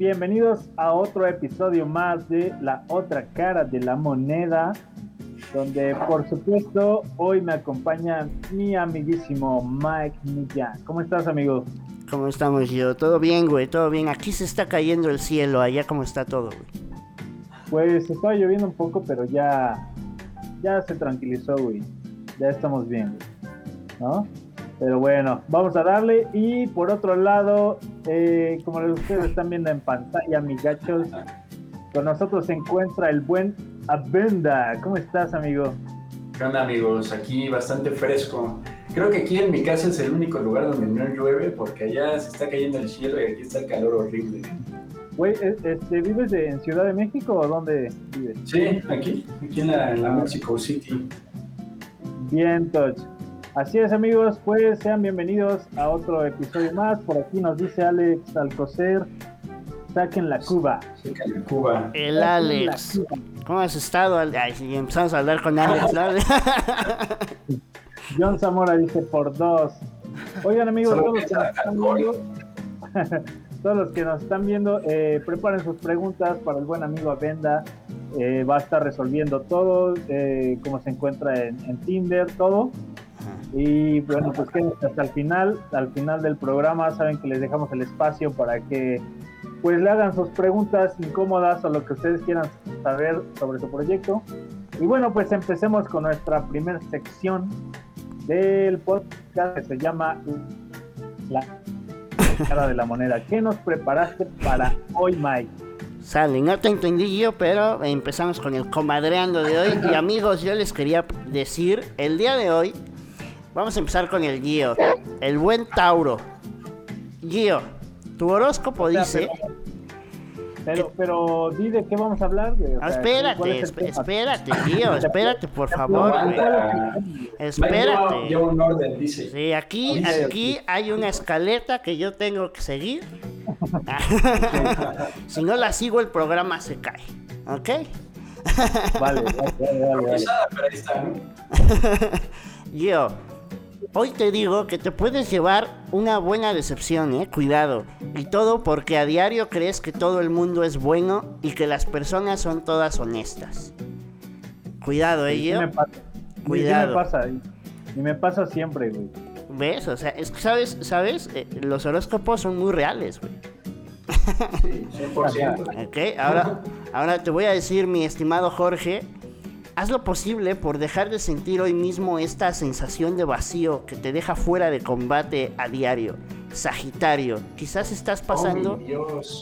bienvenidos a otro episodio más de La Otra Cara de la Moneda, donde por supuesto hoy me acompaña mi amiguísimo Mike Millán. ¿Cómo estás, amigo? ¿Cómo estamos, yo? Todo bien, güey, todo bien. Aquí se está cayendo el cielo, allá cómo está todo, güey. Pues estaba lloviendo un poco, pero ya, ya se tranquilizó, güey. Ya estamos bien, ¿no? Pero bueno, vamos a darle. Y por otro lado, eh, como ustedes están viendo en pantalla, mis gachos, con nosotros se encuentra el buen Abenda. ¿Cómo estás, amigo? ¿Qué onda, amigos? Aquí bastante fresco. Creo que aquí en mi casa es el único lugar donde no llueve porque allá se está cayendo el cielo y aquí está el calor horrible. Güey, ¿e-, este, ¿vives en Ciudad de México o dónde vives? Sí, aquí, aquí en la, en la Mexico City. Bien, Touch. Así es, amigos, pues sean bienvenidos a otro episodio más. Por aquí nos dice Alex Alcocer, saquen la Cuba. Saquen la Cuba. El Alex. ¿Cómo has estado? Ay, si empezamos a hablar con Alex, ¿sabes? John Zamora dice por dos. Oigan, amigos, todos los, que nos están viendo, todos los que nos están viendo, eh, preparen sus preguntas para el buen amigo Avenda. Eh, va a estar resolviendo todo, eh, cómo se encuentra en, en Tinder, todo. Y bueno, pues que hasta el final, al final del programa, saben que les dejamos el espacio para que pues le hagan sus preguntas incómodas o lo que ustedes quieran saber sobre su proyecto. Y bueno, pues empecemos con nuestra primera sección del podcast que se llama La cara de la moneda. ¿Qué nos preparaste para hoy, Mike? Sale, no te entendí yo, pero empezamos con el comadreando de hoy. Y amigos, yo les quería decir, el día de hoy Vamos a empezar con el Gio. El buen Tauro. Gio, tu horóscopo dice. Pero, pero, di de qué vamos a hablar. Ah, espérate, espérate, Gio, espérate, por favor. Espérate. un orden, dice. Sí, aquí, aquí hay una escaleta que yo tengo que seguir. si no la sigo, el programa se cae. ¿Ok? vale, vale, vale. Gio, Hoy te digo que te puedes llevar una buena decepción, eh, cuidado. Y todo porque a diario crees que todo el mundo es bueno y que las personas son todas honestas. Cuidado, eh, sí, me pasa. Cuidado. me pasa. Y me pasa siempre, güey. ¿Ves? O sea, es que sabes, sabes, eh, los horóscopos son muy reales, güey. Sí, 100%. ok, ahora, ahora te voy a decir, mi estimado Jorge, Haz lo posible por dejar de sentir hoy mismo esta sensación de vacío que te deja fuera de combate a diario. Sagitario, quizás estás pasando,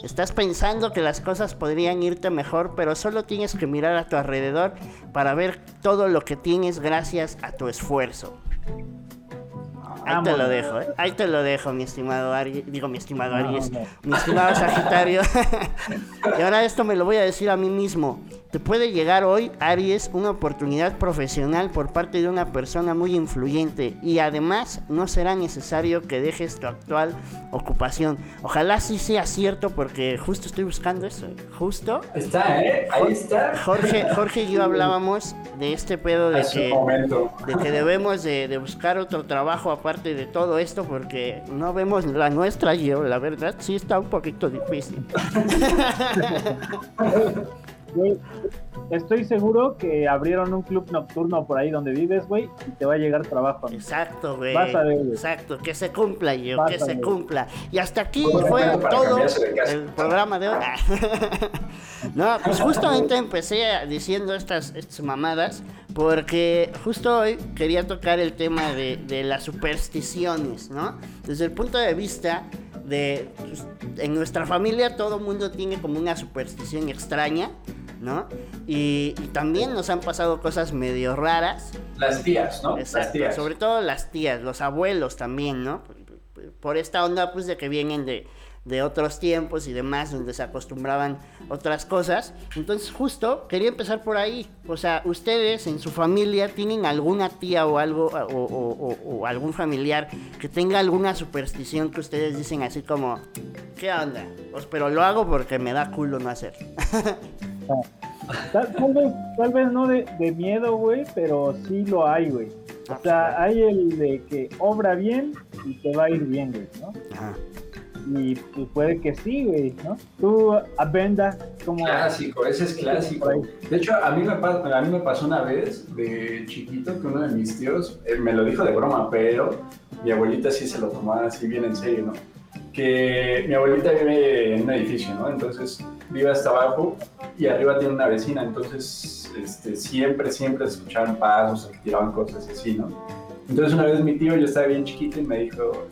estás pensando que las cosas podrían irte mejor, pero solo tienes que mirar a tu alrededor para ver todo lo que tienes gracias a tu esfuerzo. Ahí te lo dejo, ¿eh? Ahí te lo dejo, mi estimado Aries. Digo, mi estimado Aries. Mi estimado Sagitario. y ahora esto me lo voy a decir a mí mismo. Te puede llegar hoy, Aries, una oportunidad profesional por parte de una persona muy influyente y además no será necesario que dejes tu actual ocupación. Ojalá sí sea cierto porque justo estoy buscando eso. Justo. Está, ¿eh? Ahí está. Jorge, Jorge y yo hablábamos de este pedo de, que, de que debemos de, de, buscar otro trabajo aparte de todo esto porque no vemos la nuestra yo, la verdad sí está un poquito difícil. estoy seguro que abrieron un club nocturno por ahí donde vives, güey, y te va a llegar trabajo. Exacto, güey. Exacto, que se cumpla, yo, que se cumpla. Y hasta aquí fue todo el programa de hoy. no, pues justamente empecé diciendo estas, estas mamadas porque justo hoy quería tocar el tema de, de las supersticiones, ¿no? Desde el punto de vista de pues, en nuestra familia todo mundo tiene como una superstición extraña, ¿no? Y, también nos han pasado cosas medio raras. Las tías, ¿no? las tías. Sobre todo las tías, los abuelos también, ¿no? Por esta onda pues de que vienen de, de otros tiempos y demás, donde se acostumbraban otras cosas. Entonces, justo quería empezar por ahí. O sea, ustedes en su familia tienen alguna tía o algo, o, algún familiar que tenga alguna superstición que ustedes dicen así como, ¿qué onda? Pues, pero lo hago porque me da culo no hacer. Tal, vez, no de, miedo, güey, pero sí lo hay, güey. O sea, hay el de que obra bien y te va a ir bien, güey, ¿no? y, y puede que sí, güey, ¿no? Tú, Abenda, como... Clásico, ese es clásico. De hecho, a mí, me, a mí me pasó una vez de chiquito que uno de mis tíos eh, me lo dijo de broma, pero mi abuelita sí se lo tomaba así bien en serio, ¿no? Que mi abuelita vive en un edificio, ¿no? Entonces vive hasta abajo y arriba tiene una vecina, entonces este, siempre, siempre se escuchaban pasos que tiraban cosas así, ¿no? Entonces una vez mi tío, yo estaba bien chiquito y me dijo,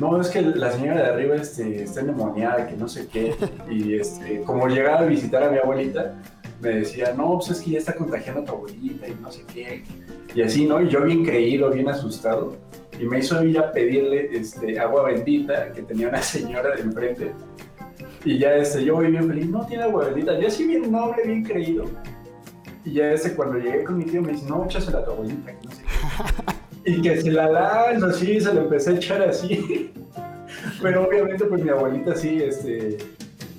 no, es que la señora de arriba este, está endemoniada, que no sé qué. Y este, como llegaba a visitar a mi abuelita, me decía, no, pues es que ya está contagiando a tu abuelita y no sé qué. Y así, ¿no? Y yo bien creído, bien asustado. Y me hizo ir a pedirle este, agua bendita que tenía una señora de enfrente. Y ya este, yo voy bien feliz, no tiene agua bendita. Yo así bien noble, bien creído. Y ya este, cuando llegué con mi tío me dice, no, échasela a tu abuelita, que no sé qué. Y que se la lanzo así, se la empecé a echar así. Pero obviamente pues mi abuelita sí, este,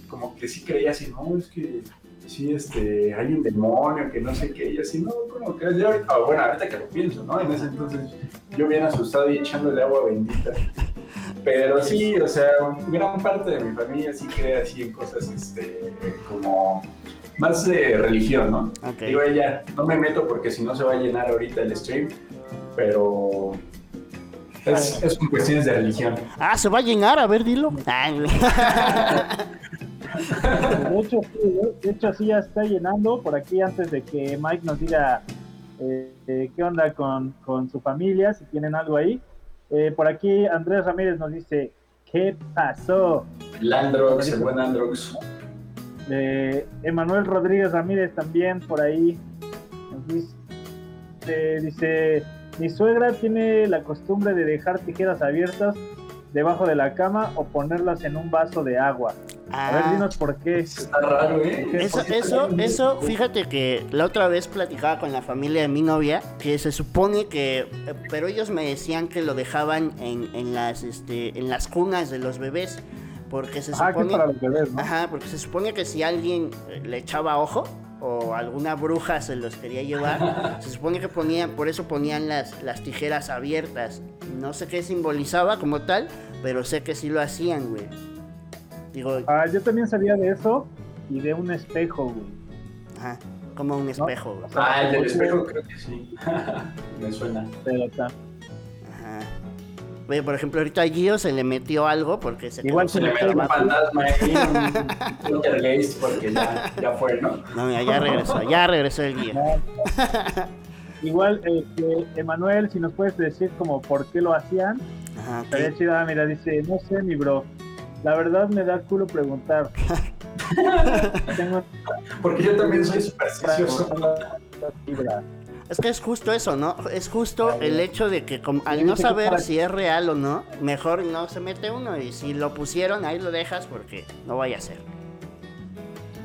como que sí creía así, no, es que sí, este, hay un demonio, que no sé qué, y así, no, como que ahorita, ah, bueno, ahorita que lo pienso, ¿no? En ese entonces yo bien asustado y echándole agua bendita. Pero sí, o sea, gran parte de mi familia sí cree así en cosas, este, como más de religión, ¿no? Digo, ella, no me meto porque si no se va a llenar ahorita el stream, pero es, es con cuestiones de religión. Ah, se va a llenar, a ver, dilo. De hecho, sí, de hecho, sí ya está llenando. Por aquí, antes de que Mike nos diga eh, eh, qué onda con, con su familia, si tienen algo ahí. Eh, por aquí, Andrés Ramírez nos dice: ¿Qué pasó? El Androx, el buen Androx. Eh, Emanuel Rodríguez Ramírez también por ahí nos dice, dice, mi suegra tiene la costumbre de dejar tijeras abiertas debajo de la cama o ponerlas en un vaso de agua. A ver, Ah. dinos por qué. Está raro, ¿eh? Eso, eso, eso, fíjate que la otra vez platicaba con la familia de mi novia, que se supone que, pero ellos me decían que lo dejaban en, en las, este, en las cunas de los bebés, porque se Ah, que supone, para los bebés, ¿no? ajá, porque se supone que si alguien eh, le echaba ojo o alguna bruja se los quería llevar, se supone que ponían, por eso ponían las, las tijeras abiertas. No sé qué simbolizaba como tal, pero sé que sí lo hacían, güey. Digo, Ah, yo también sabía de eso y de un espejo, güey. ajá, como un espejo, güey. Ah, el del espejo creo que sí. Me suena. Pero ta- Ajá. Oye, por ejemplo, ahorita a Gio se le metió algo porque se Igual Se le metió un fantasma ahí, un poltergeist, porque ya, ya fue, ¿no? No, mira, ya regresó, ya regresó el Gio. Igual eh, Emanuel, si nos puedes decir como por qué lo hacían, Ajá, estaría chido. Ah, mira, dice, no sé, mi bro. La verdad me da culo preguntar. Tengo Porque yo también soy supersticioso. fibra. Es que es justo eso, ¿no? Es justo el hecho de que como- al no saber si es real o no, mejor no se mete uno y si lo pusieron ahí lo dejas porque no vaya a ser.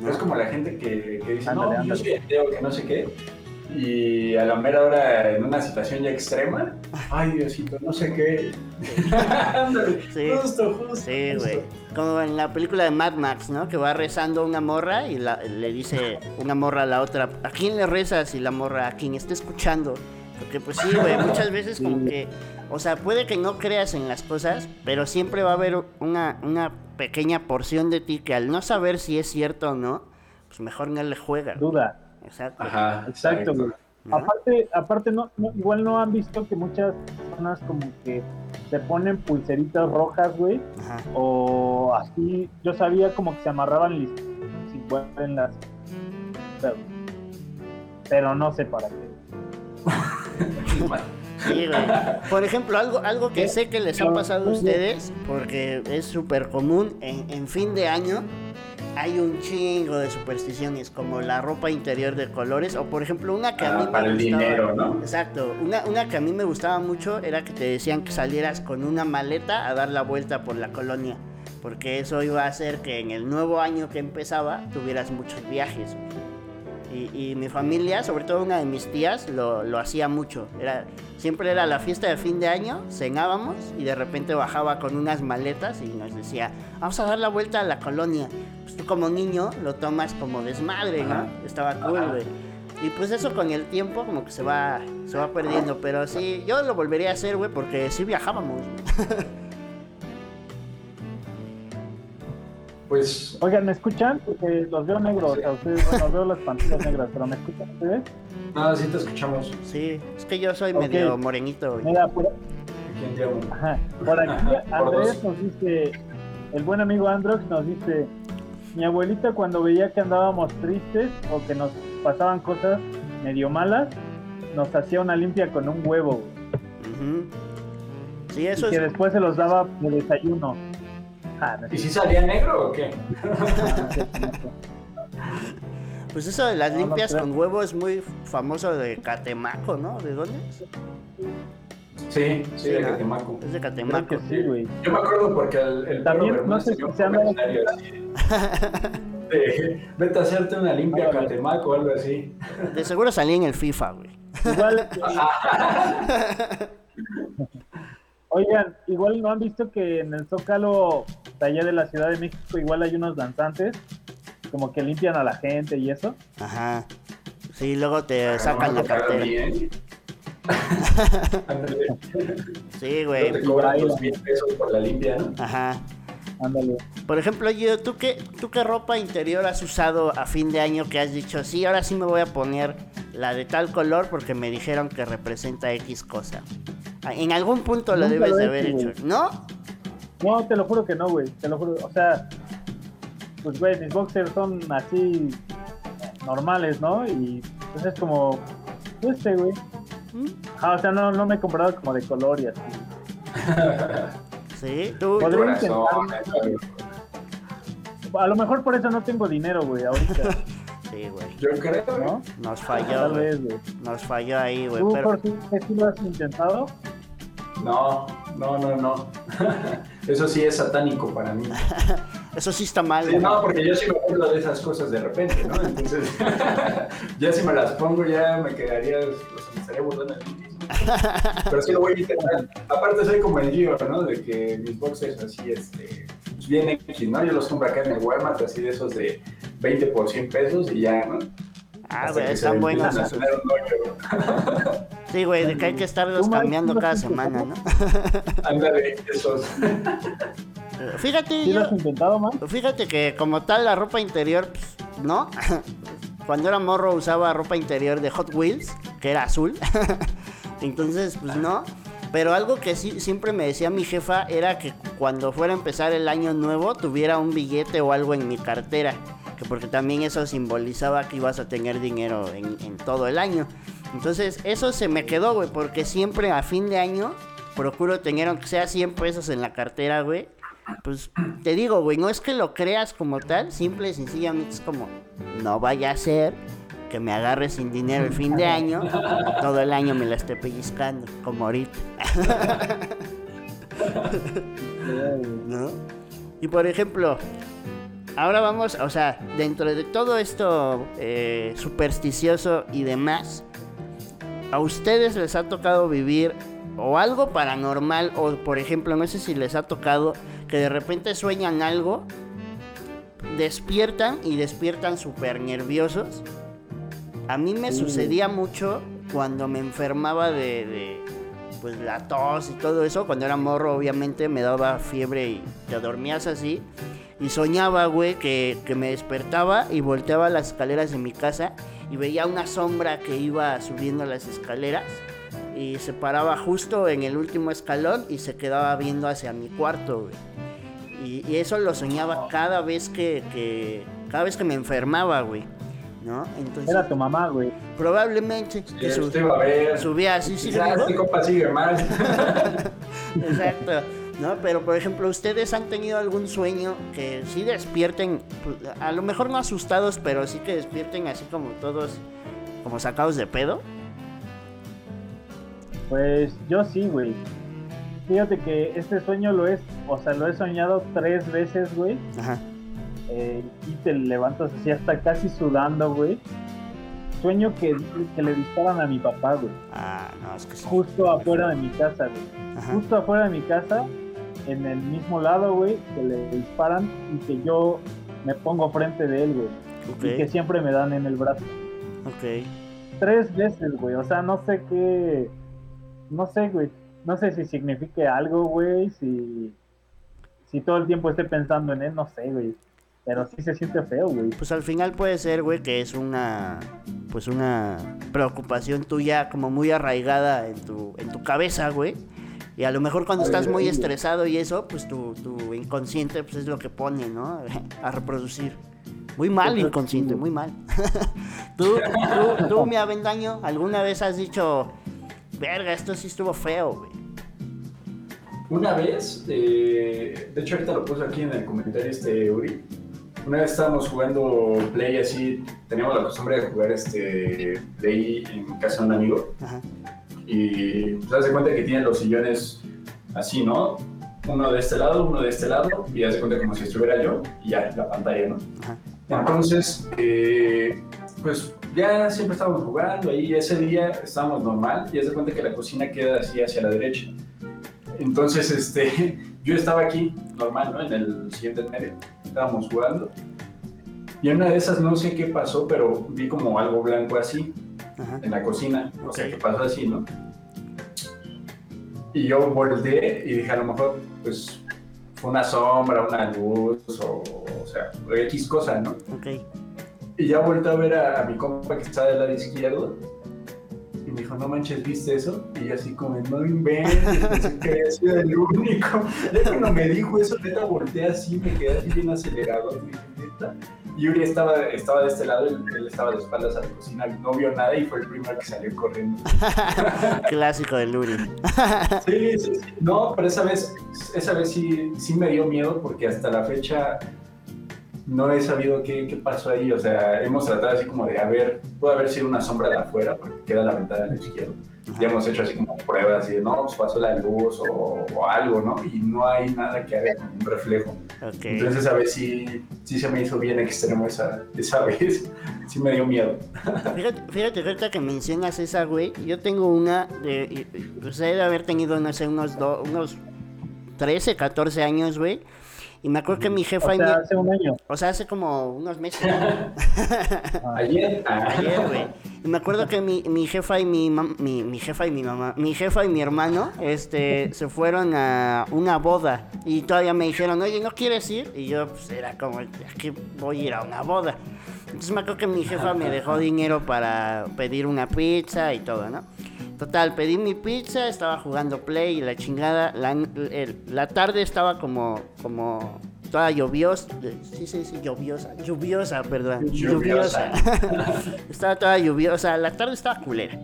¿no? Es como la gente que, que dice, Ándale, no, yo ándale. soy ateo, que no sé qué. Y a la mera hora, en una situación ya extrema, ay Diosito, no sé qué. Sí. justo, justo. Sí, güey. Como en la película de Mad Max, ¿no? Que va rezando una morra y la- le dice una morra a la otra, ¿a quién le rezas? Y la morra, a quien esté escuchando. Porque pues sí, güey, muchas veces como que, o sea, puede que no creas en las cosas, pero siempre va a haber una, una pequeña porción de ti que al no saber si es cierto o no, pues mejor no le juega. Duda. Exacto. Ajá, Exacto, güey. ¿no? Aparte, aparte no, no- igual no han visto que muchas personas como que se ponen pulseritas rojas, güey, Ajá. o así, yo sabía como que se amarraban lis- si en las pero, pero no sé para qué. Sí, güey. Por ejemplo, algo, algo que sé que les ha pasado a ustedes, porque es súper común, en, en fin de año hay un chingo de supersticiones, como la ropa interior de colores, o por ejemplo, una que a mí Ah, me para el gustaba- dinero, ¿no? Exacto, una, una que a mí me gustaba mucho era que te decían que salieras con una maleta a dar la vuelta por la colonia, porque eso iba a hacer que en el nuevo año que empezaba tuvieras muchos viajes. Y, y mi familia, sobre todo una de mis tías, lo, lo hacía mucho. Era, siempre era la fiesta de fin de año, cenábamos y de repente bajaba con unas maletas y nos decía, vamos a dar la vuelta a la colonia. Pues tú como niño lo tomas como desmadre, ¿no? Ajá. Estaba cool, güey. Y pues eso con el tiempo como que se va, se va perdiendo. Pero sí, yo lo volvería a hacer, güey, porque sí viajábamos. Pues. Oigan, ¿me escuchan? Porque los veo negros. O sea, ustedes, bueno, veo las pantallas negras, pero ¿me escuchan ustedes? No, sí te escuchamos. Sí, es que yo soy medio morenito, güey. Mira, por, ajá, por aquí Por Andrés nos dice, el buen amigo Androx nos dice, mi abuelita cuando veía que andábamos tristes o que nos pasaban cosas medio malas, nos hacía una limpia con un huevo. Sí, Y eso que es. después se los daba de desayuno. Ah, no ¿Y si salía negro o qué? Pues eso de las No, no limpias creo. con huevo es muy famoso de Catemaco, ¿no? ¿De dónde es? Sí, sí, Sí, de ¿no? Catemaco. Es de Catemaco. que sí, güey. Yo me acuerdo porque el, el También, no sé si se llama- comentario así. de, vete a hacerte una limpia. Catemaco o algo así. De seguro salí en el FIFA, güey. Igual, oigan, igual no han visto que en el Zócalo de allá de la Ciudad de México igual hay unos danzantes como que limpian a la gente y eso. Ajá. Sí, luego te sacan la cartera. Sí, no güey. te cobran Ahí. los 10 pesos por la limpia, ¿no? Ajá. Ándale. Por ejemplo, yo, ¿tú qué, ¿tú qué ropa interior has usado a fin de año que has dicho, sí, ahora sí me voy a poner la de tal color porque me dijeron que representa X cosa? Ah, En algún punto lo Nunca debes lo de haber hecho, hecho, ¿no? No, te lo juro que no, güey. Te lo juro. O sea, pues, güey, mis boxers son así normales, ¿no? Y pues es como, este, güey. ¿Mm? Ah, o sea, no, no me he comprado como de color y así. Sí, tú, Podría intentar. ¿eh? A lo mejor por eso no tengo dinero, güey, ahorita, Sí, güey. Yo creo, ¿no? Nos falló, Tal güey. vez, güey. Nos falló ahí, güey. ¿Tú, Pero, Jorge, qué lo has intentado? No, no, no, no. Eso sí es satánico para mí. eso sí está mal, Sí, güey. no, porque yo sí me acuerdo de esas cosas de repente, ¿no? Entonces, ya si me las pongo, ya me quedaría, o sea, me estaría burlando de mí mismo. Pero sí lo voy a intentar. Aparte, soy como el Gio, ¿no? De que mis boxers así, este, pues, bien X, ¿no? Yo los compro acá en el Walmart, así de esos de 20 por 100 pesos y ya, ¿no? Ah, güey, están a hoyo. Sí, güey, de que hay que estarlos ¿Tú, Mike, cambiando cada semana, ¿no? Ándale, esos. Fíjate, ¿Sí lo yo, has intentado, man? Fíjate que como tal la ropa interior, pues, ¿no? Cuando era morro usaba ropa interior de Hot Wheels, que era azul. Entonces, pues no. Pero algo que sí siempre me decía mi jefa era que cuando fuera a empezar el año nuevo tuviera un billete o algo en mi cartera. Que porque también eso simbolizaba que ibas a tener dinero en, todo el año. Entonces, eso se me quedó, güey, porque siempre a fin de año procuro tener, aunque sea 100 pesos en la cartera, güey. Pues te digo, güey, no es que lo creas como tal, simple y sencillamente es como, no vaya a ser que me agarre sin dinero el fin de año todo el año me la esté pellizcando, como ahorita. Y por ejemplo, ahora vamos, o sea, dentro de todo esto eh, supersticioso y demás, ¿a ustedes les ha tocado vivir o algo paranormal? O por ejemplo, no sé si les ha tocado que de repente sueñan algo, despiertan y despiertan súper nerviosos. A mí me sucedía mucho cuando me enfermaba de, de, pues la tos y todo eso. Cuando era morro, obviamente me daba fiebre y te dormías así. Y soñaba, güey, que, que me despertaba y volteaba las escaleras de mi casa y veía una sombra que iba subiendo las escaleras y se paraba justo en el último escalón y se quedaba viendo hacia mi cuarto, güey. Y, y eso lo soñaba cada vez que, que- cada vez que me enfermaba, güey. ¿No? Entonces, Era tu mamá, güey. probablemente que Y su- usted va a ver. subía así, sí, Quizás este compa sigue mal. Exacto, ¿no? Pero por ejemplo, ¿ustedes han tenido algún sueño que sí despierten, a lo mejor no asustados, pero sí que despierten así como todos, como sacados de pedo? Pues yo sí, güey. Fíjate que este sueño lo es, o sea, lo he soñado tres veces, güey. Ajá. eh, y te levantas así hasta casi sudando, güey. Sueño que, que le disparan a mi papá, güey. Ah, no, es que sí. Justo afuera de mi casa, güey. Ajá. Justo afuera de mi casa, en el mismo lado, güey, que le disparan y que yo me pongo frente de él, güey. Y que siempre me dan en el brazo. ok. Tres veces, güey. O sea, no sé qué. No sé, güey. No sé si signifique algo, güey. Si. Si todo el tiempo esté pensando en él, no sé, güey. Pero sí se siente feo, güey. Pues al final puede ser, güey, que es una pues una preocupación tuya como muy arraigada en tu, en tu cabeza, güey. Y a lo mejor cuando estás muy estresado y eso, pues tu, tu inconsciente pues es lo que pone, ¿no? A reproducir. Muy mal inconsciente, muy mal. ¿Tú, tú, tú, mi avendaño, alguna vez has dicho, verga, esto sí estuvo feo, güey? Una vez, eh, de hecho ahorita lo puse aquí en el comentario este Uri, una vez estábamos jugando Play así, teníamos la costumbre de jugar este Play en casa de un amigo. Y pues se cuenta que tienen los sillones así, ¿no? Uno de este lado, uno de este lado, y hace cuenta como si estuviera yo, y ya, la pantalla, ¿no? Entonces, eh, pues ya siempre estábamos jugando ahí, ese día estábamos normal, y hace cuenta que la cocina queda así hacia la derecha. Entonces, este, yo estaba aquí, normal, ¿no? En el siguiente medio, estábamos jugando. Y en una de esas no sé qué pasó, pero vi como algo blanco así en la cocina. O sea, que pasó así, ¿no? Y yo volteé y dije, a lo mejor, pues, fue una sombra, una luz, o, o sea, X cosa, ¿no? Ok. Y ya volteé a ver a, a mi compa que está del lado izquierdo me dijo, no manches, ¿viste eso? Y así como, no inventes, pensé que había sido el único. Ya cuando me dijo eso, neta, volteé así, me quedé así bien acelerado. Y Yuri estaba, estaba de este lado, él, estaba de espaldas a la cocina, no vio nada y fue el primero que salió corriendo. Clásico de Yuri. sí, sí, sí. No, pero esa vez, esa vez sí, sí me dio miedo porque hasta la fecha no he sabido qué, qué, pasó ahí. O sea, hemos tratado así como de, a ver, puede haber sido una sombra de afuera, porque queda la ventana a la izquierda. Ya hemos hecho así como pruebas y no, pues pasó la luz o, algo, ¿no? Y no hay nada que haga con un reflejo. Entonces, a ver si sí se me hizo bien extremo esa, esa vez. sí me dio miedo. fíjate, fíjate, ahorita que mencionas esa, güey, yo tengo una de. Pues de haber tenido, no sé, unos, unos 13, 14 años, güey y me acuerdo que mi jefa... O sea, hace un año. O sea, hace como unos meses. Ayer. Ayer, güey. Y me acuerdo que mi, mi jefa y mi, mi, mi jefa y mi mamá, mi jefa y mi hermano, este, se fueron a una boda. Y todavía me dijeron, oye, ¿no quieres ir? Y yo, pues, era como, que voy a ir a una boda. Entonces me acuerdo que mi jefa me dejó dinero para pedir una pizza y todo, ¿no? Total, pedí mi pizza, estaba jugando play y la chingada. La, la tarde estaba como, como toda lluviosa. Sí, sí, sí, lluviosa. Lluviosa, perdón. Lluviosa. estaba toda lluviosa. La tarde estaba culera.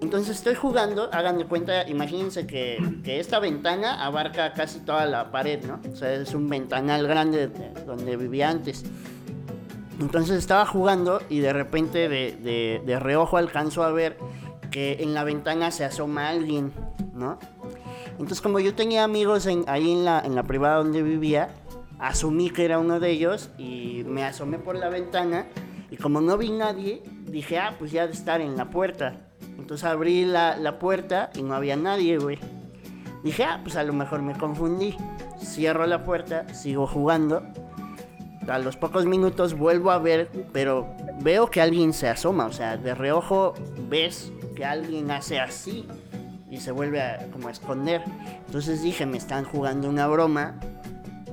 Entonces estoy jugando, hagan de cuenta, imagínense que, que, esta ventana abarca casi toda la pared, ¿no? O sea, es un ventanal grande donde vivía antes. Entonces estaba jugando y de repente de, de, de reojo alcanzo a ver que en la ventana se asoma alguien, ¿no? Entonces como yo tenía amigos ahí en la, en la privada donde vivía, asumí que era uno de ellos y me asomé por la ventana y como no vi nadie, dije, ah, pues ya de estar en la puerta. Entonces abrí la, la puerta y no había nadie, güey. Dije, ah, pues a lo mejor me confundí. Cierro la puerta, sigo jugando. A los pocos minutos vuelvo a ver, pero veo que alguien se asoma, o sea, de reojo ves alguien hace así y se vuelve a como esconder. Entonces dije, me están jugando una broma.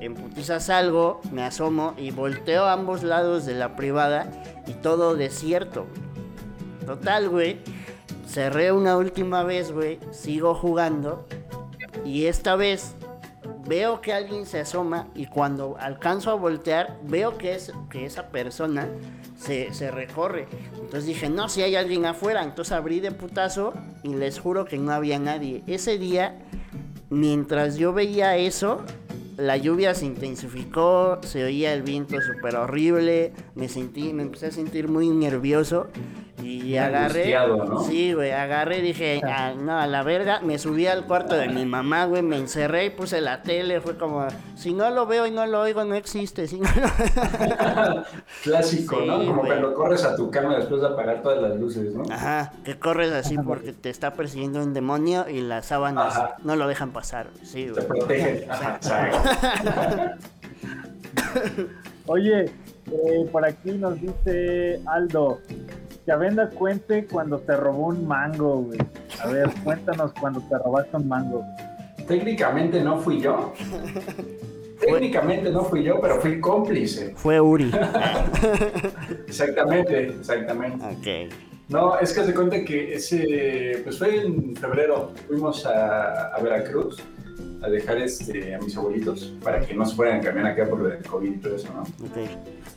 En putizas salgo, me asomo y volteo a ambos lados de la privada y todo desierto. Total, güey. Cerré una última vez, güey. Sigo jugando. Y esta vez veo que alguien se asoma y cuando alcanzo a voltear, veo que, es, que esa persona se, recorre. Entonces dije, no, si hay alguien afuera. Entonces abrí de putazo y les juro que no había nadie. Ese día, mientras yo veía eso, la lluvia se intensificó, se oía el viento súper horrible, me sentí, me empecé a sentir muy nervioso y agarré. Sí, güey, agarré y dije, ah, no, a la verga. Me subí al cuarto de mi mamá, güey, me encerré y puse la tele. Fue como, si no lo veo y no lo oigo, no existe. Si no Clásico, ¿no? Como cuando corres a tu cama después de apagar todas las luces, ¿no? Ajá, que corres así porque te está persiguiendo un demonio y las sábanas no lo dejan pasar. Sí, güey. Te protegen. Ajá, Oye, eh, por aquí nos dice Aldo, que Avenda cuente cuando te robó un mango, güey. A ver, cuéntanos cuando te robaste un mango. Técnicamente no fui yo. técnicamente no fui yo, pero fui cómplice. Fue Uri. exactamente, exactamente. Ok. No, es que se cuenta que ese, pues fue en febrero, fuimos a, a Veracruz a dejar este, a mis abuelitos para que no se fueran a cambiar acá por lo del COVID y todo eso, ¿no? Ok.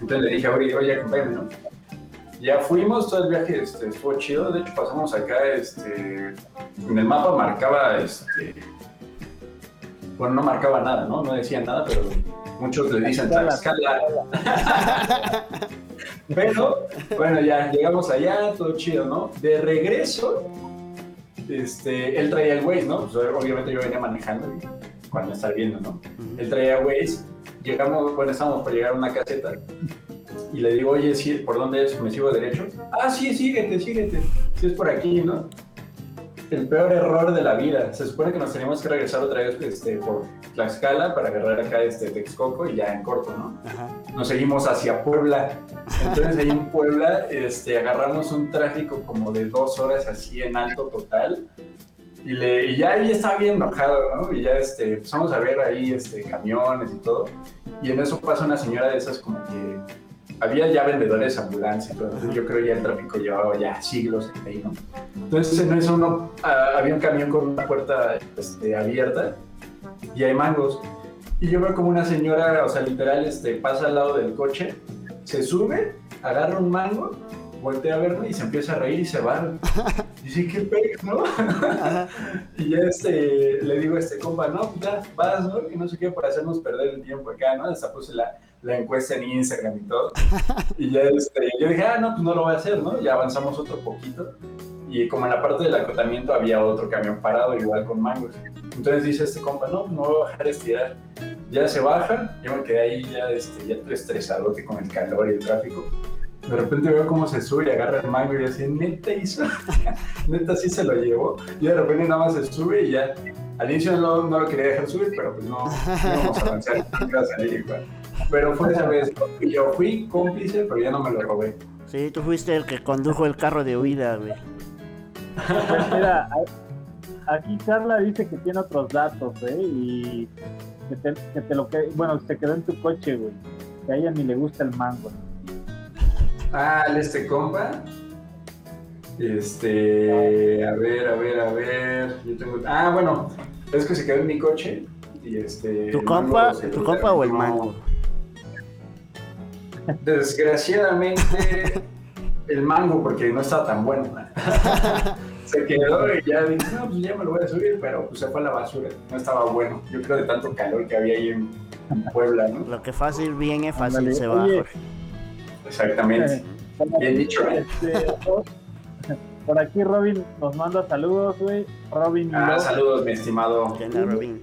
Entonces le dije, oye, oye, acompáñame, ¿no? Ya fuimos, todo el viaje este, estuvo chido, de hecho pasamos acá, este, en el mapa marcaba, este, bueno, no marcaba nada, ¿no? No decía nada, pero muchos le dicen Tlaxcala. pero, bueno, ya llegamos allá, todo chido, ¿no? De regreso, este, él traía el Waze, ¿no? Pues, obviamente yo venía manejando cuando estar viendo, ¿no? Él traía Waze, llegamos, bueno, estábamos por llegar a una caseta y le digo, oye, sí, ¿por dónde es? ¿Me sigo derecho? Ah, sí, síguete, síguete. Sí, es por aquí, ¿no? El peor error de la vida. Se supone que nos teníamos que regresar otra vez este, por Tlaxcala para agarrar acá este Texcoco y ya en corto, ¿no? Ajá. Nos seguimos hacia Puebla. Entonces ahí en Puebla este, agarramos un tráfico como de dos horas así en alto total. Y, le, y ya ahí estaba bien enojado, ¿no? Y ya este, empezamos a ver ahí este, camiones y todo. Y en eso pasa una señora de esas como que había ya vendedores ambulancia y todo, entonces yo creo ya el tráfico llevaba ya siglos ahí, ¿no? Entonces en eso uno, ah, había un camión con una puerta este, abierta y hay mangos. Y yo veo como una señora, o sea, literal, este, pasa al lado del coche, se sube, agarra un mango, voltea a verme y se empieza a reír y se va. Dice, qué pez, ¿no? y ya este, le digo a este compa, no, pues ya, vas, ¿no? Y no sé qué, por hacernos perder el tiempo acá, ¿no? Hasta puse la, la encuesta en Instagram y todo. Y ya este, yo dije, ah, no, pues no lo voy a hacer, ¿no? Ya avanzamos otro poquito. Y como en la parte del acotamiento había otro camión parado, igual con mangos. Entonces dice este compa, no, no voy a bajar a estirar. Ya se baja, yo me quedé ahí ya, este, ya estresado que con el calor y el tráfico. De repente veo cómo se sube y agarra el mango y así, neta hizo, neta sí se lo llevó. Y de repente nada más se sube y ya. Al inicio no, no lo quería dejar subir, pero pues no, no vamos a avanzar, iba a salir igual. Pero fue esa vez, yo fui cómplice, pero ya no me lo robé. Sí, tú fuiste el que condujo el carro de huida, güey. Pues mira, aquí Carla dice que tiene otros datos, ¿eh? Y que te, que te lo que, bueno, se quedó en tu coche, güey. Que a ella ni le gusta el mango. Ah, este compa. Este, a ver, a ver, a ver. Yo tengo. Ah, bueno, es que se quedó en mi coche. Y este. ¿Tu compa, ¿tu compa o el mango? Desgraciadamente, el mango, porque no está tan bueno. se quedó y ya dije, no, pues ya me lo voy a subir, pero pues se fue a la basura. No estaba bueno. Yo creo de tanto calor que había ahí en, Puebla, ¿no? Lo que fácil viene, fácil se va. Exactamente. Bien dicho, ¿eh? Este, por aquí Robin nos manda saludos, güey. Robin. Ah, saludos, mi estimado. ¿Qué onda, Robin?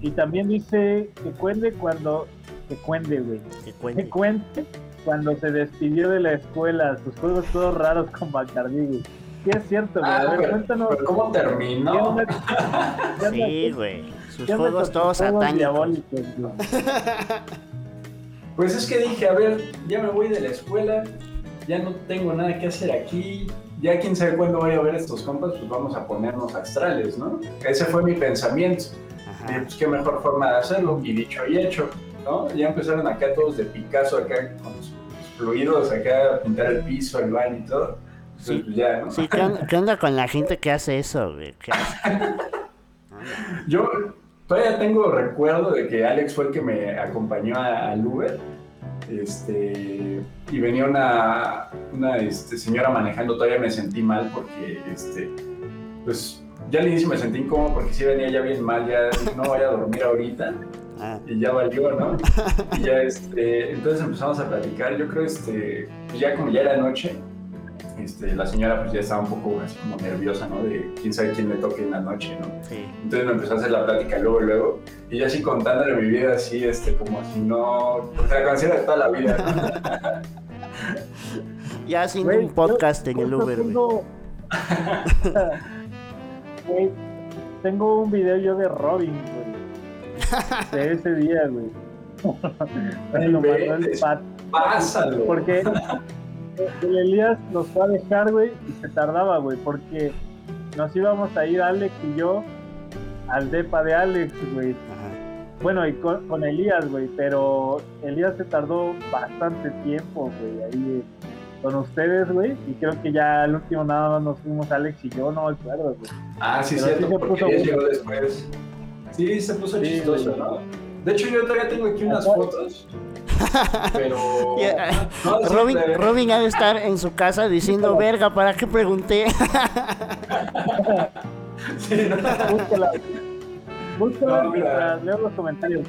Y también dice que cuente cuando. Que cuente, güey. Que cuente. Que cuente cuando se despidió de la escuela. Sus juegos todos raros con Bacardi, güey. Sí, es cierto, güey. Ah, a ver, pero- cuéntanos. pero ¿Cómo terminó? ¿Qué onda- Sí, güey. Sus qué onda juegos todos satánicos. Pues es que dije, a ver, ya me voy de la escuela, ya no tengo nada que hacer aquí, ya quién sabe cuándo voy a ver a estos compas, pues vamos a ponernos astrales, ¿no? Ese fue mi pensamiento. Y Ajá. pues qué mejor forma de hacerlo, y dicho y hecho, ¿no? Ya empezaron acá todos de Picasso, acá con sus fluidos, acá a pintar el piso, el baño y todo. Entonces, Sí. pues ya, ¿no? Sí, ¿qué onda, qué onda con la gente que hace eso, güey? ¿Qué hace? Yo todavía tengo recuerdo de que Alex fue el que me acompañó al Uber. Este, y venía una, una este, señora manejando, todavía me sentí mal porque, este, pues, ya al inicio me sentí incómodo porque sí venía ya bien mal, ya dije, no voy a dormir ahorita Ah, y ya valió, ¿no? Y ya, este, entonces empezamos a platicar, yo creo, este, pues ya como ya era noche, este, la señora pues ya estaba un poco así como nerviosa, ¿no? De quién sabe quién me toque en la noche, ¿no? sí. Entonces me empezó a hacer la plática luego, luego, y yo así contándole mi vida así, este, como si no, o sea, la conociera de toda la vida, ¿no? Ya haciendo un podcast yo- en el Uber, güey. tengo- Güey, tengo un video yo de Robin, güey. De ese día, güey. Lo mandó el. Pat. Pásalo. Porque el Elías nos fue a dejar, güey, y se tardaba, güey, porque nos íbamos a ir Alex y yo al depa de Alex, güey. Bueno, y con, Elías, güey, pero Elías se tardó bastante tiempo, güey, ahí con ustedes, güey, y creo que ya al último nada más nos fuimos Alex y yo, no me acuerdo, güey. Ah, sí, sí, porque puso llegó después. Sí, se puso chistoso, ¿no? De hecho, yo todavía tengo aquí unas fotos. Pero. Robin, Robin ha de estar en su casa diciendo, verga, ¿para qué pregunté? sí, no. Búscala. Búscala mientras leo los comentarios.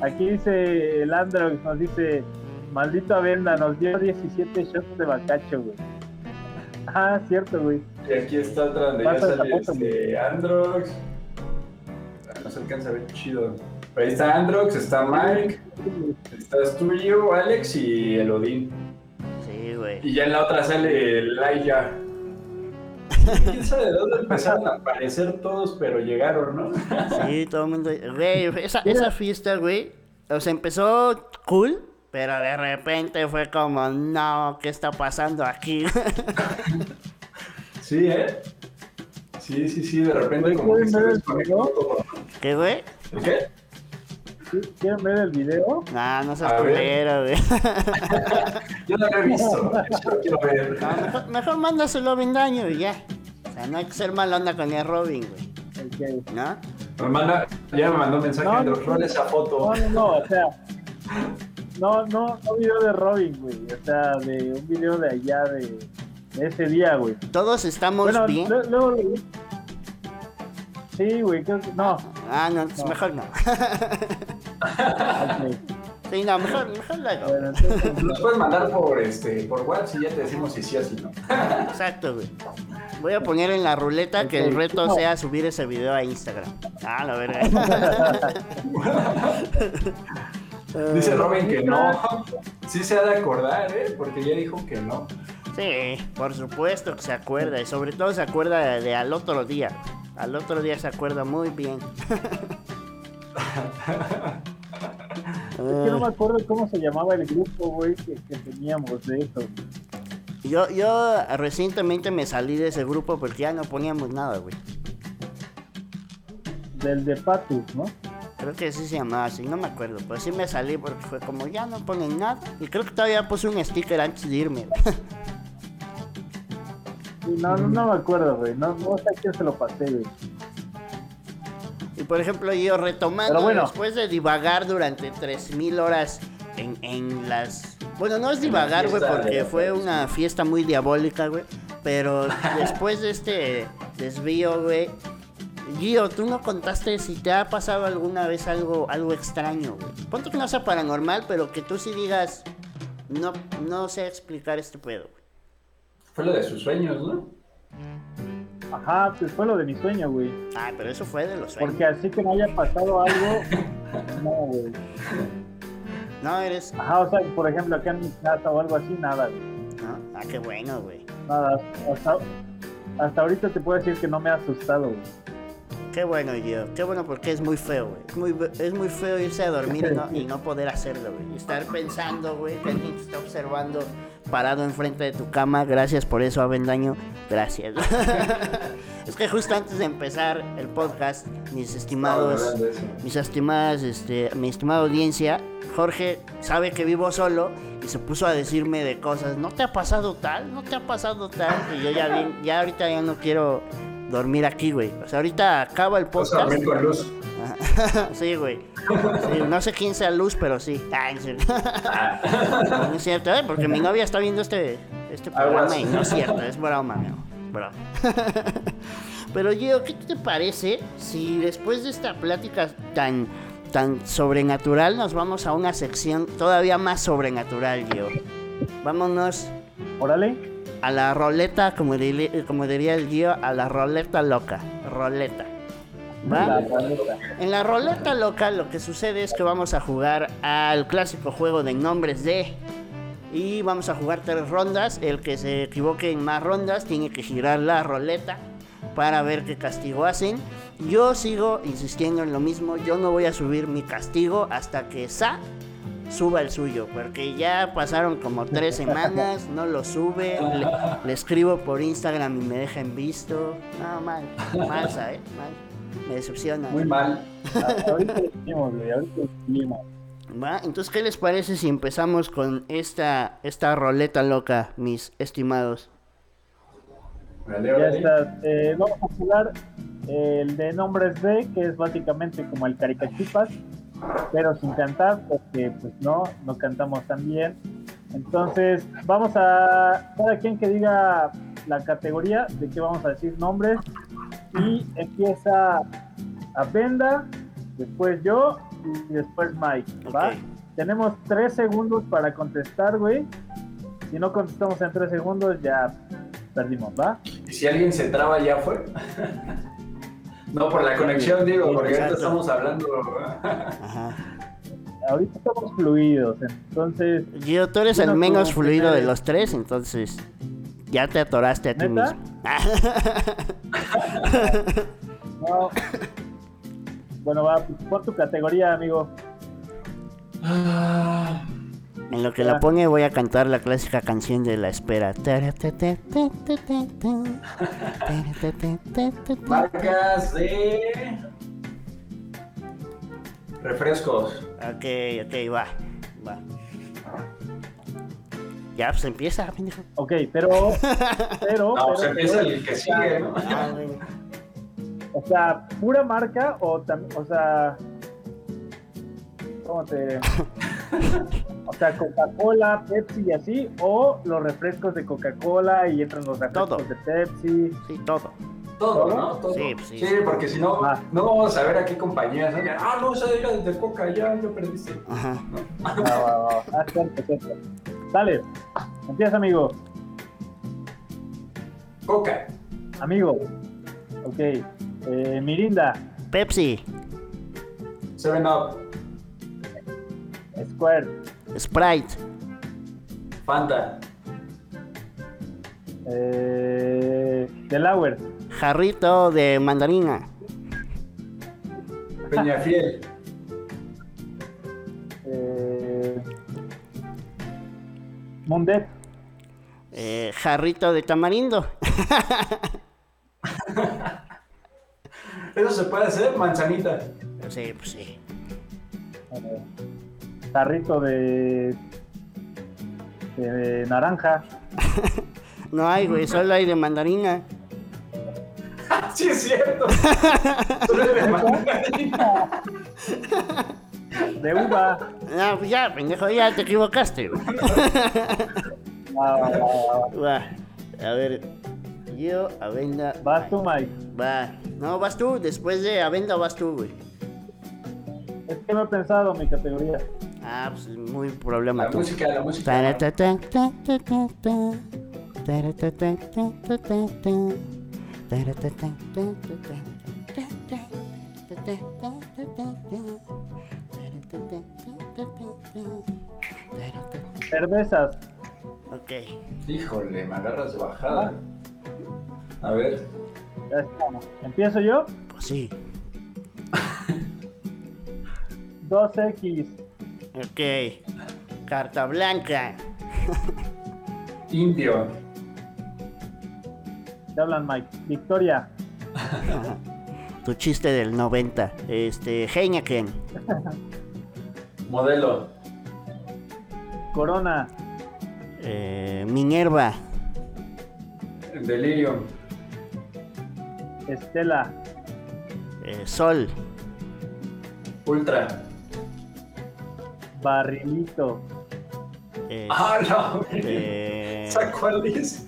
Aquí dice el Android, nos dice, maldito Venda, nos dio 17 shots de bacacho, güey. Ah, cierto, güey. Y aquí está otra donde ya sale este Androx. No se alcanza a ver chido. ahí está Androx, está Mike, estás tú y yo, Alex y el Odín. Sí, güey. Y ya en la otra sale Laia. ¿Quién sabe de dónde empezaron a aparecer todos, pero llegaron, no? Sí, todo el mundo. Güey, esa, esa fiesta, güey. O sea, empezó cool, pero de repente fue como, no, ¿qué está pasando aquí? sí, ¿eh? Sí, sí, sí, de repente como que se todo. ¿Qué, güey? ¿Qué? ¿Quieren ver el video? No, no seas culero, güey. Yo no lo he visto, yo lo quiero ver. mejor, mejor mándaselo a Vendaño y ya. O sea, no hay que ser mala onda con el Robin, güey. ¿No? Me manda, ya me mandó un mensaje, no, no, esa foto. No, no, no, o sea. No, no, no video de Robin, güey. O sea, de un video de allá de ese día, güey. Todos estamos bueno, bien. Luego, Sí, güey, no. Ah, no, no. mejor no. Sí, no, mejor, mejor luego. Nos puedes mandar por este, por WhatsApp y ya te decimos si sí o si no. Exacto, güey. Voy a poner en la ruleta que el reto sea subir ese video a Instagram. Ah, la verga. Dice Robin que no. Sí se ha de acordar, ¿eh? Porque ya dijo que no. Sí, por supuesto que se acuerda y sobre todo se acuerda de, al otro día. Al otro día se acuerda muy bien. es que no me acuerdo cómo se llamaba el grupo, güey, que, teníamos de eso. Yo, yo recientemente me salí de ese grupo porque ya no poníamos nada, güey. Del de Patus, ¿no? Creo que así se llamaba así, no me acuerdo. Pero sí me salí porque fue como ya no ponen nada. Y creo que todavía puse un sticker antes de irme. No, no, me acuerdo, güey. No, no sé a quién se lo pasé, güey. Y por ejemplo, yo retomando, después de divagar durante 3000 horas en, en las. Bueno, no es divagar, güey, porque fue una fiesta muy diabólica, güey. Pero después de este desvío, güey. Gio, tú no contaste si te ha pasado alguna vez algo, algo extraño, güey. Ponte que no sea paranormal, pero que tú sí digas, no, no sé explicar este pedo. Fue lo de sus sueños, ¿no? Ajá, pues fue lo de mi sueño, güey. Ah, pero eso fue de los sueños. Porque así que no haya pasado algo, no, güey. No, eres... Ajá, o sea, por ejemplo, acá en mi casa o algo así, nada, güey. ¿No? Ah, qué bueno, güey. Nada, hasta, hasta ahorita te puedo decir que no me ha asustado, güey. Qué bueno, yo. Qué bueno porque es muy feo, güey. Es muy, feo irse a dormir y no, poder hacerlo, güey. Estar pensando, güey, que alguien te está observando parado enfrente de tu cama. Gracias por eso, Avendaño. Gracias. es que justo antes de empezar el podcast, mis estimados, mis estimadas, este, mi estimada audiencia, Jorge sabe que vivo solo y se puso a decirme de cosas. ¿No te ha pasado tal? ¿No te ha pasado tal? Y yo ya, bien, ya ahorita ya no quiero dormir aquí, güey. O sea, ahorita acaba el podcast. dormir con luz. sí, güey. no sé quién sea luz, pero sí. Ah, no es cierto, ¿eh? Porque mi novia está viendo este, este programa y no es cierto, es broma, mi Broma. pero Gio, ¿qué te parece si después de esta plática tan, tan sobrenatural nos vamos a una sección todavía más sobrenatural, Gio? Vámonos. Órale a la roleta, como, como diría el guío, a la roleta loca. Roleta. ¿Va? En la roleta loca lo que sucede es que vamos a jugar al clásico juego de nombres de... Y vamos a jugar tres rondas. El que se equivoque en más rondas tiene que girar la roleta para ver qué castigo hacen. Yo sigo insistiendo en lo mismo. Yo no voy a subir mi castigo hasta que Sa suba el suyo, porque ya pasaron como tres semanas, no lo sube, le, escribo por Instagram y me deja en visto. No, mal, mal, ¿sabes? Mal. Me decepciona. Muy mal. Ah, ahorita lo decimos, güey, ahorita decimos. ¿Va? Entonces, ¿qué les parece si empezamos con esta, esta roleta loca, mis estimados? Vale, Ya está. Eh, vamos a jugar el de nombres de, que es básicamente como el caricachupas, pero sin cantar, porque pues no, no cantamos tan bien. Entonces, vamos a cada quien que diga la categoría de que vamos a decir nombres y empieza a Benda, después yo y después Mike, ¿va? Ok. Tenemos tres segundos para contestar, güey. Si no contestamos en tres segundos, ya perdimos, ¿va? Si alguien se traba, ya fue. no, por la conexión, digo, porque ahorita estamos hablando. Ajá. Ahorita estamos fluidos, entonces, Gio, tú eres Yo el no menos fluido de los tres, entonces ya te atoraste a ti ¿Neta? mismo. no. Bueno, va, pues, pon tu categoría, amigo. Ah, En lo que la pone voy a cantar la clásica canción de la espera. marcas de. Refrescos. Ok, ok, va, va. Ya, pues empieza, pendejo. Ok, pero, pero, No, pues empieza el que sigue, ¿no? O sea, pura marca o tam- o sea, ¿cómo te? O sea, Coca-Cola, Pepsi y así, o los refrescos de Coca-Cola y entran los refrescos Todo. de Pepsi. Sí, todo. Todo, ¿no? Todo. Sí, pues sí. Sí, porque si no, Ah. no vamos a ver aquí compañías. ¿no? Ah, no, esa era de Coca, ya, ya perdiste. Ajá. Va, va, va. Ah, cierto. Dale, empieza, amigo. Coca. Amigo. Ok. Eh, Mirinda, Pepsi, Seven Up. Square, Sprite, Fanta. eh, Delaware, jarrito de mandarina, Peñafiel. eh, Mundet, eh, jarrito de tamarindo, Eso se puede hacer, manzanita. sí, pues sí. eh, Jarrito de, de naranja, No hay, güey, solo hay de mandarina. Sí, es cierto. Solo es de manzanita. de uva. No, pues ya, pendejo, ya te equivocaste, güey. Va, va, va, va. Va, a ver, yo, Avenda, Vas tú, Mike. va. No, vas tú, después de Avenda vas tú, güey. Es que no he pensado mi categoría. Ah, pues muy problema La tú. música, la música. Cervezas. Ok, Híjole, me agarras de bajada. A ver. Ya estamos. ¿Empiezo yo? pues sí. 2X. Ok. Carta blanca. Indio. Te hablan, Mike. Victoria. Tu chiste del 90. Este, Heineken. Modelo. Corona. Eh, Minerva. Delirium. Estela. eh, Sol. Ultra. Barrilito. eh, Ah, no. eh, ¿Esa cuál es?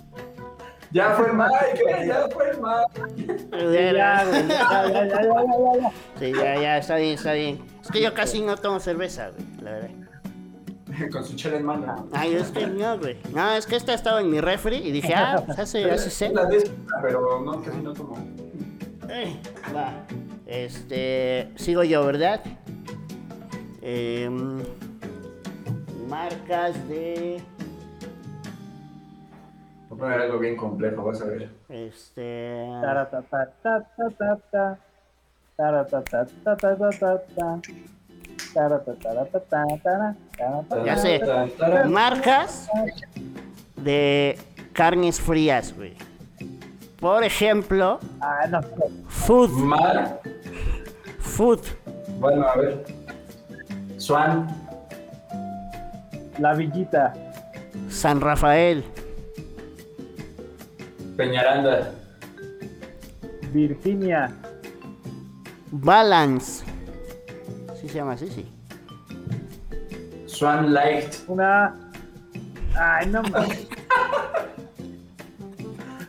ya fue el Mike, eh, ya fue el Mike. Ya, güey. Ya, ya, ya, ya, ya, ya. Sí, ya, ya, está bien, está bien. Es que yo casi no tomo cerveza, güey, la verdad. Con su chela en mano. Ay, es que no, güey. No, es que esta estaba en mi refri y dije, ah, pues hace, hace sed. pero no, casi no tomo. Eh, va. Este, sigo yo, ¿verdad? Em, marcas de, Voy a poner algo bien complejo, vas a ver. este. Ya sé. marcas de carnes frías, güey. Por ejemplo, Ah, no. Food. Mar. Food. Bueno, a ver. Swan. La Villita. San Rafael. Peñaranda. Virginia. Balance. Sí se llama así, sí. Swan Light. Una. Ay, no mames.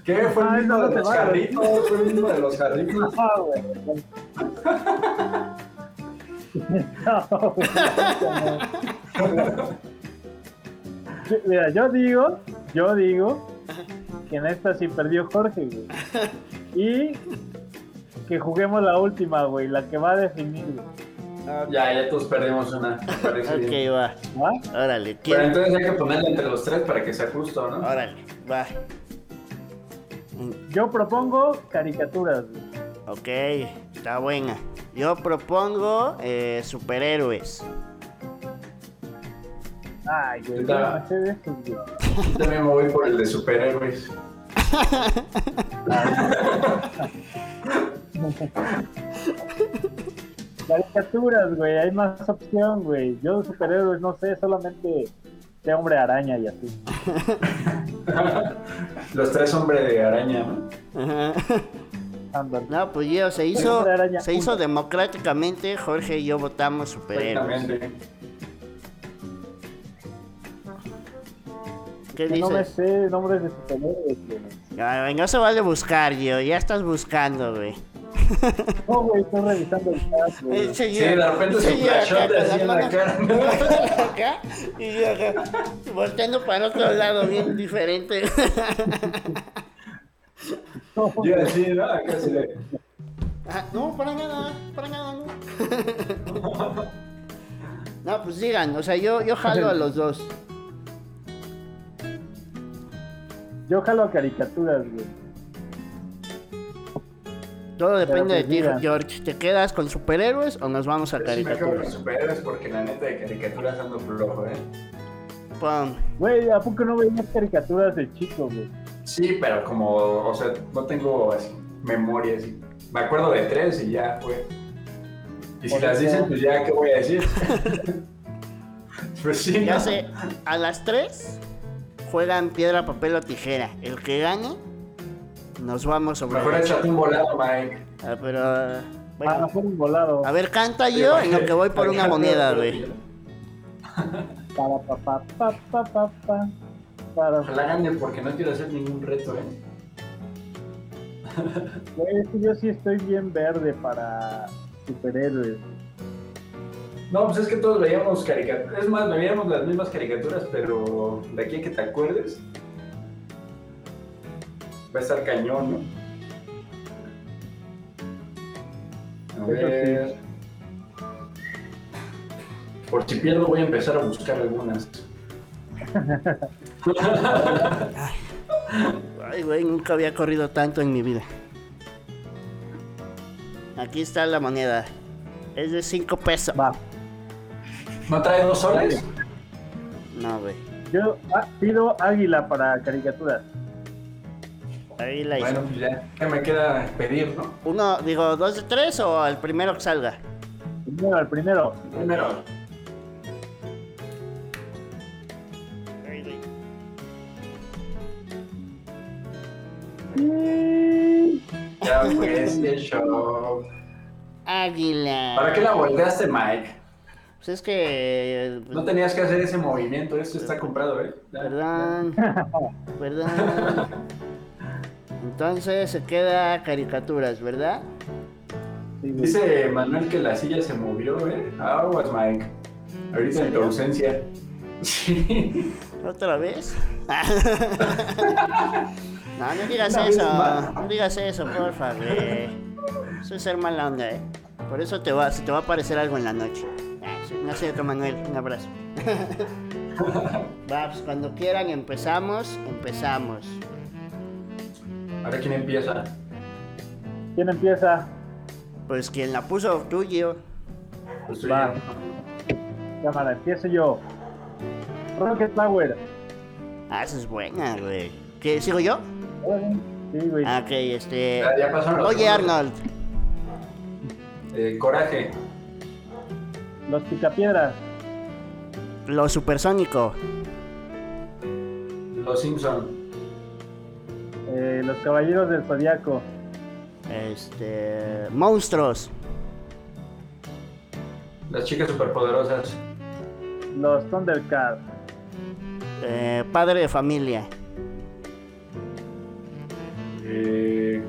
¿Qué? Fue el mismo de los vale. jarritos. Fue el mismo de los jarritos. No, Mira, yo digo, yo digo que en esta sí perdió Jorge, güey. Y que juguemos la última, güey, la que va a definir, güey. Ya, ya todos perdimos una. bien. Ok, va. ¿Va? Órale, Pero ¿quién? entonces hay que ponerla entre los tres para que sea justo, ¿no? Órale, va. Yo propongo caricaturas, güey. Ok, está buena. Yo propongo eh, superhéroes. Ay. Yo también me voy por el de superhéroes. Caricaturas, güey, hay más opción, güey. Yo de superhéroes no sé, solamente de hombre araña y así. Los tres hombres de araña, ¿no? Ajá. No, pues yo, se hizo, se hizo democráticamente. Jorge y yo votamos superhéroes. ¿Qué Que no me dices? sé nombres de superhéroes, güey. Ay, no se vale buscar, yo. Ya estás buscando, güey. No, güey, estoy revisando el chat, güey. Sí, de repente flashote con así en la cara. acá, y yo acá, volteando para otro lado, bien diferente. No, Yo así, ¿no? Acá se le... Ah, no, para nada, para nada, no. No, pues digan, o sea, yo, yo jalo a los dos. Yo jalo a caricaturas, güey. Todo depende de pues ti, digan. George. ¿Te quedas con superhéroes o nos vamos a Yo sí me quedo con caricaturas? superhéroes porque la neta de caricaturas ando flojo, ¿eh? Pum. Güey, ¿a poco no veías caricaturas de chico, güey? Sí, pero como, o sea, no tengo así memoria así. Me acuerdo de tres y ya fue. Y si Por las eso- dicen, pues ya, ¿qué voy a decir? pues sí, Ya ¿no? sé, a las 3 juegan piedra, papel o tijera. El que gane, nos vamos sobre. Mejor échate un volado, Mike. Ah, pero. Ah, fue un volado. a ver, canta yo en lo que voy por una moneda, güey. Para pa pa pa pa pa pa. Para. Ojalá gane porque no quiero hacer ningún reto, ¿eh? Güey, es que yo sí estoy bien verde para superhéroes. No, pues es que todos veíamos caricaturas. Es más, veíamos las mismas caricaturas, pero de aquí a que te acuerdes, va a estar cañón, ¿no? A sí. ver. Por si pierdo, voy a empezar a buscar algunas. Ay, güey, nunca había corrido tanto en mi vida. Aquí está la moneda. Es de 5 pesos. Va. ¿No trae dos soles? No, güey. Yo ah, pido águila para caricaturas. Ahí la hice. Bueno, pues ya. ¿Qué me queda pedir, no? Uno, digo, dos de tres o al primero que salga. Primero, al primero. Primero. Este show. Águila. ¿Para qué la volteaste, Mike? Pues es que. No tenías que hacer ese movimiento, esto está comprado, ¿eh? Perdón. Perdón. Entonces se queda caricaturas, ¿verdad? Dice Manuel que la silla se movió, ¿eh? Aguas, Mike. Ahorita en tu ausencia. Sí. ¿Otra vez? no, no digas Una eso. No digas eso, porfa, güey. Eso es ser mala onda, ¿eh? Por eso te va, se te va a aparecer algo en la noche. Sí, No sé, otro Manuel, un abrazo. Va, pues cuando quieran empezamos, empezamos. Ahora quién empieza. ¿Quién empieza? Pues quien la puso tuyo. Pues tú Va. Cámara, empiezo yo. Rocket Power. Ah, esa es buena, güey. ¿Qué, ¿Sigo yo? Sí, güey. Ah, ok, este... Ya, ya pasaron los Oye, segundos. Arnold. Eh, coraje. Los Picapiedras. Lo supersónico. Los Simpson. Eh, los Caballeros del Zodiaco. Este. Monstruos. Las chicas superpoderosas. Los Thundercats. Eh, padre de familia. Eh,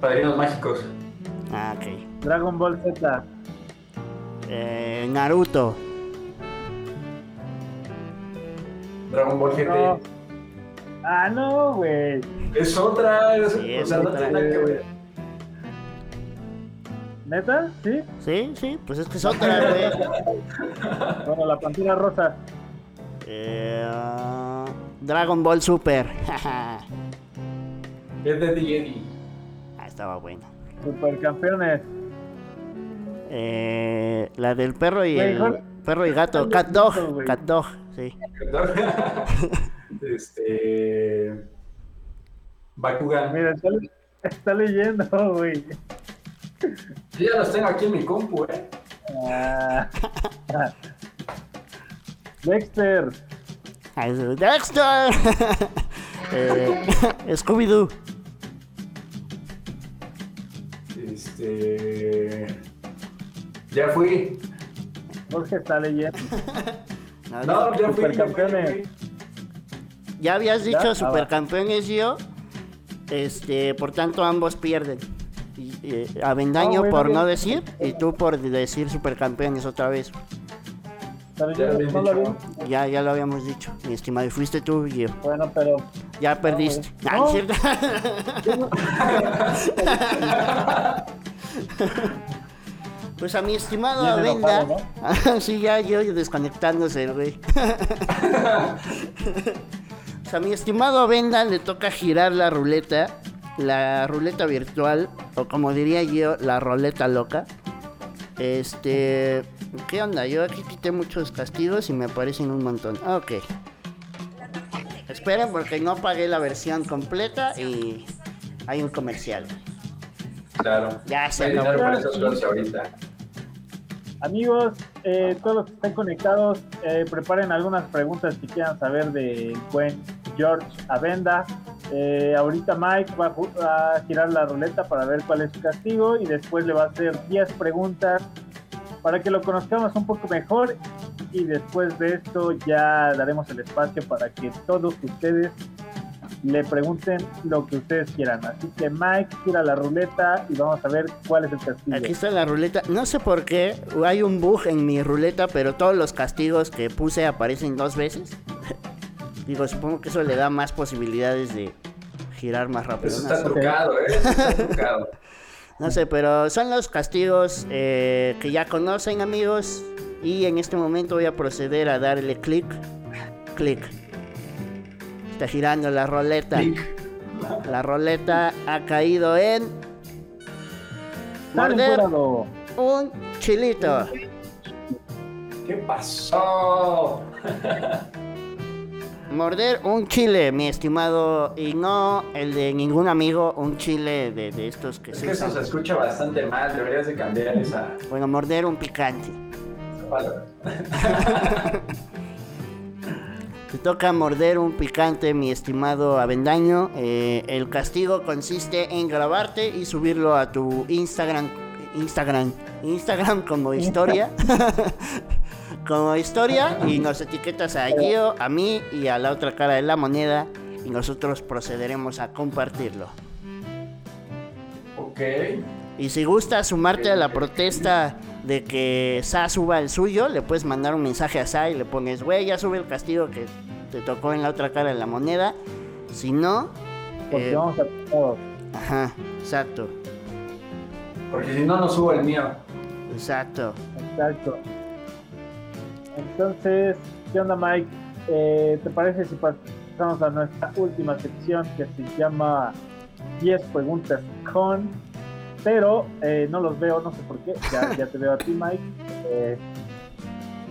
Padrinos mágicos. Ah, ok. Dragon Ball Z. Eh, Naruto. Dragon Ball GT. No. Ah, no, güey. Es otra. Es, Sí, o es sea, no otra. tiene nada que ver. ¿Neta? ¿Sí? Sí, sí, pues es que es otra, güey. Bueno, la Pantera Rosa. Eh, ah, Dragon Ball Super. Es de Jedi. ah, estaba bueno. Supercampeones. Eh, la del perro y el perro y gato. Cat Dog. Cat Dog, sí. este. Bakugan. Mira, está, le- está leyendo, güey. Yo ya los tengo aquí en mi compu, eh. Ah. Dexter. Ah, Dexter. eh, Scooby-Doo. Este. Ya fui. Jorge está leyendo. No, No, ya fui. ya fui, Supercampeones. Ya habías dicho Ya, supercampeones yo. Este, por tanto ambos pierden. Y, eh, Avendaño bueno, por bien. no decir y tú por decir supercampeones otra vez. ¿Está Ya lo ¿No? Ya, ya lo habíamos dicho, mi estimado. Y fuiste tú y yo. Bueno, pero. Ya perdiste. Ah, No. Pues a mi estimado Venda. enojado, sí, ya yo desconectándose el güey. pues a mi estimado Venda le toca girar la ruleta. La ruleta virtual. O como diría yo, la roleta loca. Este. ¿Qué onda? Yo aquí quité muchos castigos y me parecen un montón. Ok. Esperen porque no pagué la versión completa y hay un comercial. Claro. Ya se acabó. ahorita. Amigos, eh, todos los que estén conectados, eh, preparen algunas preguntas que quieran saber del buen George Avenda. Eh, ahorita Mike va a girar la ruleta para ver cuál es su castigo y después le va a hacer 10 preguntas para que lo conozcamos un poco mejor y después de esto ya daremos el espacio para que todos ustedes le pregunten lo que ustedes quieran. Así que Mike gira la ruleta y vamos a ver cuál es el castigo. Aquí está la ruleta. No sé por qué hay un bug en mi ruleta, pero todos los castigos que puse aparecen dos veces. Digo, supongo que eso le da más posibilidades de girar más rápido. Eso está sé. trucado, ¿eh? Eso está trucado. No sé, pero son los castigos eh, que ya conocen amigos. Y en este momento voy a proceder a darle clic. Clic. Está girando la roleta. La roleta ha caído en morder un chilito. ¿Qué pasó? Morder un chile, mi estimado. Y no el de ningún amigo, un chile de, de estos que Es se que eso se escucha bastante mal. Deberías de cambiar esa Bueno, morder un picante. Te toca morder un picante, mi estimado Avendaño. Eh, el castigo consiste en grabarte y subirlo a tu Instagram. Instagram. Instagram como historia. como historia. Y nos etiquetas a Gio, a mí y a la otra cara de la moneda. Y nosotros procederemos a compartirlo. Ok. Y si gusta sumarte a la protesta de que Sa suba el suyo, le puedes mandar un mensaje a Sa y le pones, güey, ya sube el castigo que te tocó en la otra cara de la moneda. Si no, Porque eh, vamos a todos. ajá, exacto, Porque si no, no subo el mío. exacto. Exacto. Entonces, ¿qué onda, Mike? Eh, ¿Te parece si pasamos a nuestra última sección que se llama 10 preguntas con? Pero eh, no los veo, no sé por qué. Ya, ya te veo a ti, Mike. Eh,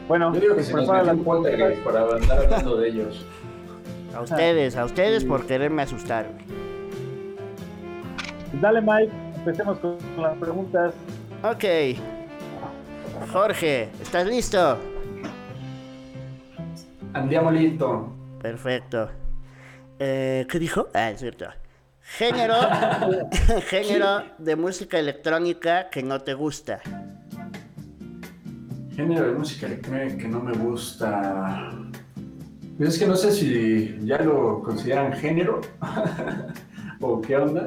bueno, Yo digo que pues se nos metió un poltergeist para andar hablando de ellos. A ustedes, a ustedes por quererme asustar. Dale, Mike. empecemos con las preguntas. Ok. Jorge, ¿estás listo? Andiamo listo. Perfecto. Eh, ¿Qué dijo? Ah, es cierto. Género, género de música electrónica que no te gusta. Género de música electrónica que no me gusta. Pues es que no sé si ya lo consideran género o qué onda,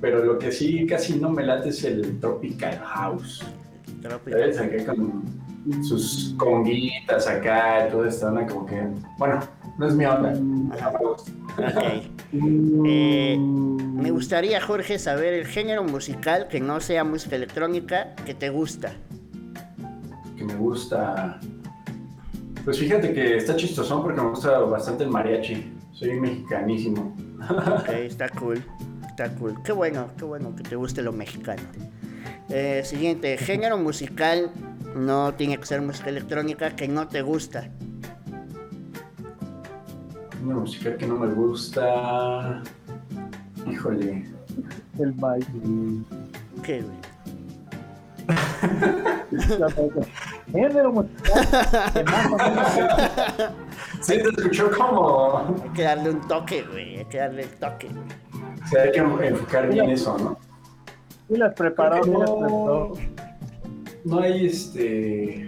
pero lo que sí casi no me late es el Tropical House. Tropical. Acá con sus conguitas acá y toda esta onda como que, bueno, no es mi onda. Ok. Eh, me gustaría, Jorge, saber el género musical que no sea música electrónica que te gusta. Que me gusta. Pues fíjate que está chistosón porque me gusta bastante el mariachi. Soy mexicanísimo. Ok, está cool. Está cool. Qué bueno, qué bueno que te guste lo mexicano. Eh, siguiente, género musical no tiene que ser música electrónica que no te gusta. Una música que no me gusta. Híjole. El Mike. ¿Qué, güey? Género musical que más o menos Sí, te escuchó como. Hay que darle un toque, güey. Hay que darle el toque. O sea, hay que enfocar bien eso, ¿no? sí las preparó, sí las No. preparó. No hay este.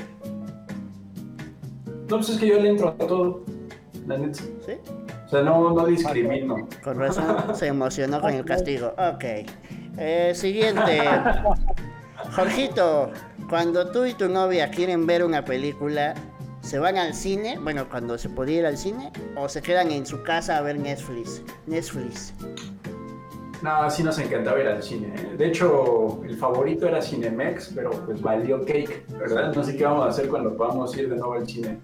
No, pues es que yo le entro a todo. La neta. ¿Sí? O sea, no, no discrimino. Con razón se emocionó con el castigo. Ok. Eh, siguiente. Jorgito, cuando tú y tu novia quieren ver una película, ¿se van al cine? Bueno, cuando se podía ir al cine, o se quedan en su casa a ver Netflix. Netflix. No, sí nos encantaba ir al cine. De hecho, el favorito era Cinemex, pero pues valió cake, ¿verdad? No sé qué vamos a hacer cuando podamos ir de nuevo al cine.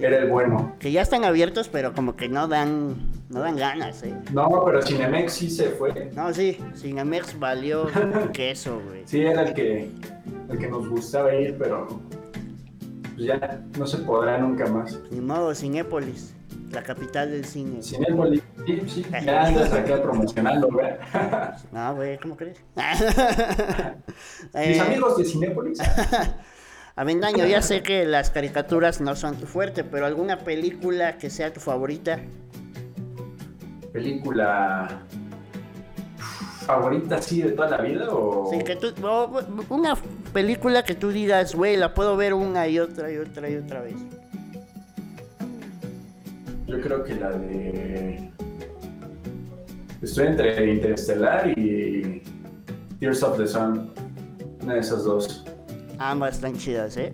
Era el bueno. Que ya están abiertos, pero como que no dan, no dan ganas, ¿eh? No, pero Cinemex sí se fue. No, sí, Cinemex valió queso, güey. Sí, era el que, el que nos gustaba ir, pero pues ya no se podrá nunca más. Ni modo, Cinépolis, la capital del cine. Cinépolis, sí, sí, ya andas acá promocionando, ¿verdad? No, güey, ¿cómo crees? Mis Eh, amigos de Cinépolis. Avendaño, ya sé que las caricaturas no son tu fuerte, pero alguna película que sea tu favorita. película favorita así de toda la vida o Sí, que tú, o una película que tú digas, güey, la puedo ver una y otra y otra y otra vez. yo creo que la de estoy entre Interestelar y Tears of the Sun una de esas dos Ambas están chidas, ¿eh?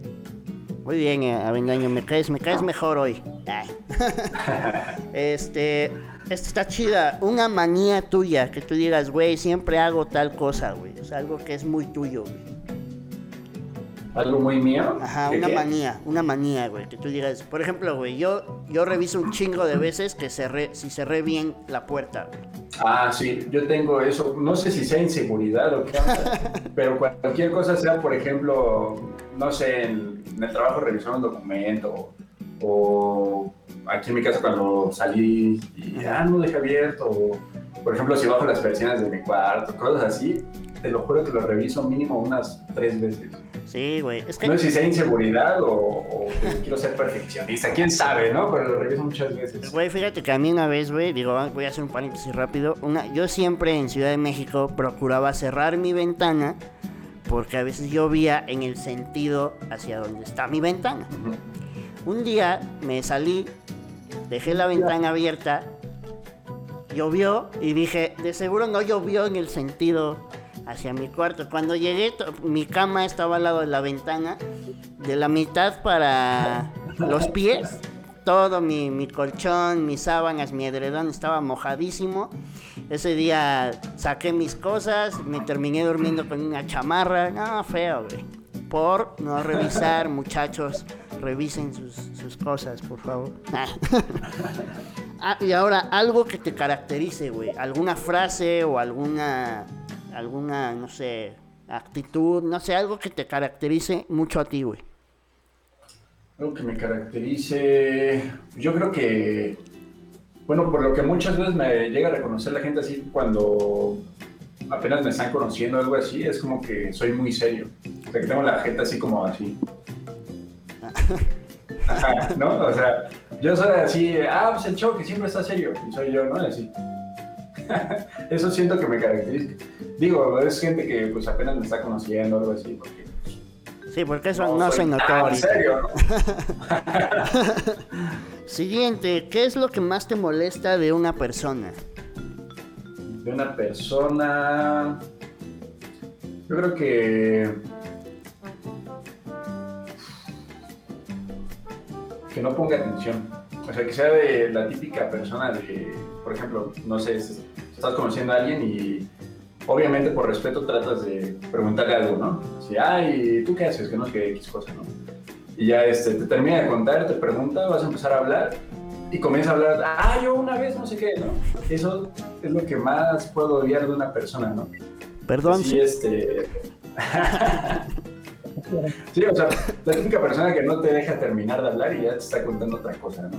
Muy bien, eh, Avendaño, me caes, me caes mejor hoy. Ay. este, esta está chida. Una manía tuya, que tú digas, güey, siempre hago tal cosa, güey. Sea, algo que es muy tuyo, güey. Algo muy mío Ajá, ¿Qué una qué? manía, una manía, güey. Que tú digas, por ejemplo, güey, yo, yo reviso un chingo de veces que cerré, si cerré bien la puerta, güey. ah sí yo tengo eso no sé si sea inseguridad o qué pero cualquier cosa sea por ejemplo no sé en, en el trabajo revisar un documento o aquí en mi casa cuando salí y ah, no dejé abierto, o por ejemplo si bajo las persianas de mi cuarto, cosas así, te lo juro que lo reviso mínimo unas tres veces. Sí, güey. Es que No sé si sea inseguridad o, o que quiero ser perfeccionista, quién sabe, ¿no? Pero lo reviso muchas veces. Güey, fíjate que a mí una vez, güey, digo, ah, voy a hacer un paréntesis rápido. Una, yo siempre en Ciudad de México procuraba cerrar mi ventana porque a veces llovía en el sentido hacia donde está mi ventana. Un día me salí, dejé la ventana abierta, llovió y dije, de seguro no llovió en el sentido hacia mi cuarto. Cuando llegué, mi cama estaba al lado de la ventana, de la mitad para los pies. Todo mi, mi colchón, mis sábanas, mi edredón estaba mojadísimo. Ese día saqué mis cosas, me terminé durmiendo con una chamarra. No, feo, güey. Por no revisar, muchachos, revisen sus, sus cosas, por favor. Ah, y ahora, algo que te caracterice, güey. Alguna frase o alguna, alguna, no sé, actitud, no sé, algo que te caracterice mucho a ti, güey. Algo que me caracterice, yo creo que, bueno, por lo que muchas veces me llega a reconocer la gente así cuando apenas me están conociendo algo así, es como que soy muy serio. O sea, que tengo la gente así como así. Ajá, ¿no? O sea, yo soy así, ah, pues el show que siempre está serio, y soy yo, ¿no? Así. Eso siento que me caracteriza. Digo, es gente que pues apenas me está conociendo o algo así, porque... Sí, porque eso no, se notó En serio, ¿no? Siguiente, ¿qué es lo que más te molesta de una persona? De una persona... Yo creo que... Que no ponga atención. O sea, que sea de la típica persona de, por ejemplo, no sé, estás conociendo a alguien y obviamente por respeto tratas de preguntarle algo, ¿no? Si, ay, ¿tú qué haces? Que no sé qué X cosa, ¿no? Y ya este, te termina de contar, te pregunta, vas a empezar a hablar y comienza a hablar, ah, yo una vez no sé qué, ¿no? Eso es lo que más puedo odiar de una persona, ¿no? Perdón. Sí, este... sí, o sea, la típica persona que no te deja terminar de hablar y ya te está contando otra cosa, ¿no?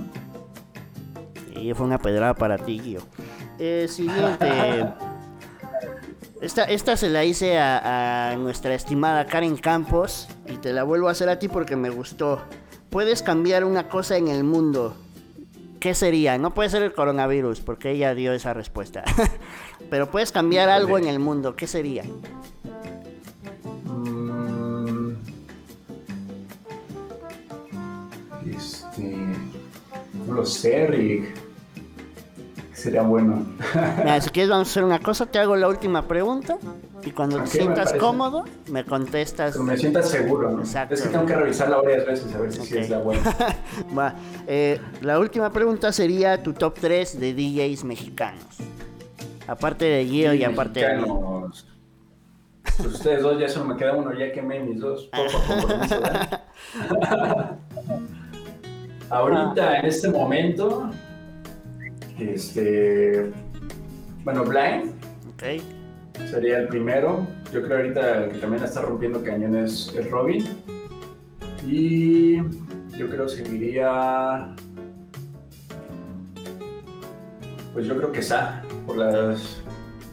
Y fue una pedrada para ti, Guillo. Eh, siguiente. Esta, esta se la hice a, a, nuestra estimada Karen Campos y te la vuelvo a hacer a ti porque me gustó. Puedes cambiar una cosa en el mundo. ¿Qué sería? No puede ser el coronavirus porque ella dio esa respuesta. Pero puedes cambiar algo en el mundo. ¿Qué sería? Mm, este. No lo sé, Rick sería bueno. Mira, si quieres vamos a hacer una cosa, te hago la última pregunta y cuando te sientas cómodo me contestas. Pero me sientas seguro, ¿no? Exacto. Es que tengo que revisarla varias veces a ver si okay. es la buena. Va. Eh, la última pregunta sería tu top 3 de DJs mexicanos. Aparte de Gio y aparte mexicanos. de pues ustedes dos ya solo me queda uno, ya quemé mis dos. Ahorita, en este momento, este, bueno, Blind. Okay. Sería el primero. Yo creo ahorita el que también está rompiendo cañones es Robin. Y yo creo seguiría. Pues yo creo que Sa, por las,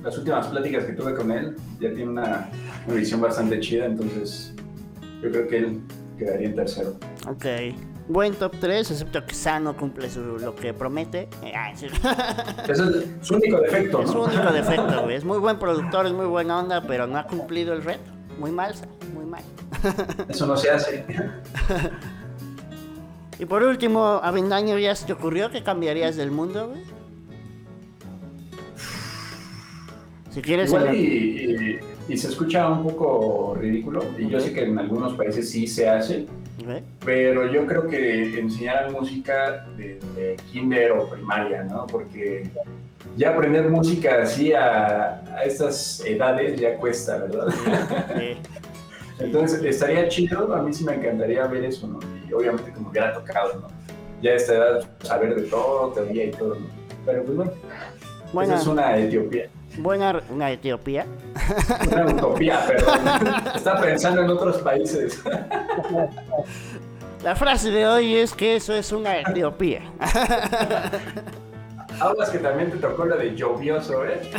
las últimas pláticas que tuve con él, ya tiene una, una visión bastante chida, entonces yo creo que él quedaría en tercero. Ok buen top 3, excepto que Sano cumple lo que promete. Ese es su único defecto, ¿no? Es su único defecto, güey. Es muy buen productor, es muy buena onda, pero no ha cumplido el reto. Muy mal, muy mal. Eso no se hace. y por último, Avendaño, ¿ya se te ocurrió que cambiarías del mundo, güey? Si quieres... Igual y, y, se escucha un poco ridículo, y yo sé que en algunos países sí se hace, pero yo creo que enseñar música de, kinder o primaria, ¿no? Porque ya aprender música así a, a estas edades ya cuesta, ¿verdad? Entonces estaría chido, a mí sí me encantaría ver eso, ¿no? Y obviamente como hubiera tocado, ¿no? Ya a esta edad saber de todo, teoría y todo, ¿no? Pero pues bueno, esa es una Etiopía. Buena, una Etiopía. Una utopía, pero está pensando en otros países. La frase de hoy es que eso es una Etiopía. Hablas que también te tocó la de lluvioso, ¿eh?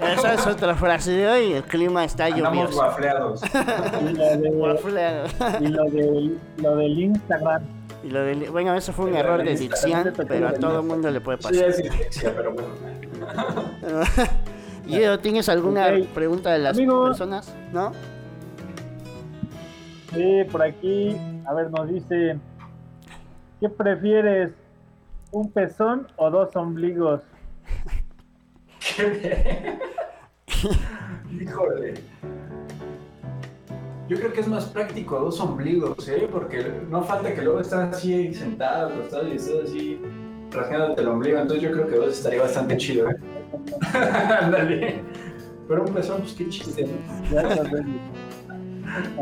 Esa es otra frase de hoy, el clima está Andamos lluvioso. guafleados. Y lo, de, guafleados. Y lo, de, lo del Instagram. Y lo de, bueno, eso fue un error de dicción, pero a todo el mundo le puede pasar. Sí, es dislexia, pero bueno. ¿Y tienes alguna pregunta de las personas? ¿No? Sí, por aquí, a ver, nos dice, ¿qué prefieres? ¿Un pezón o dos ombligos? Híjole. Yo creo que es más práctico dos ombligos, ¿eh? Porque no falta que luego estás así sentado, acostado y estás así rasgándote el ombligo. Entonces yo creo que dos estaría bastante chido, ¿eh? Ándale. Pero un pezón, pues qué chiste, ¿no?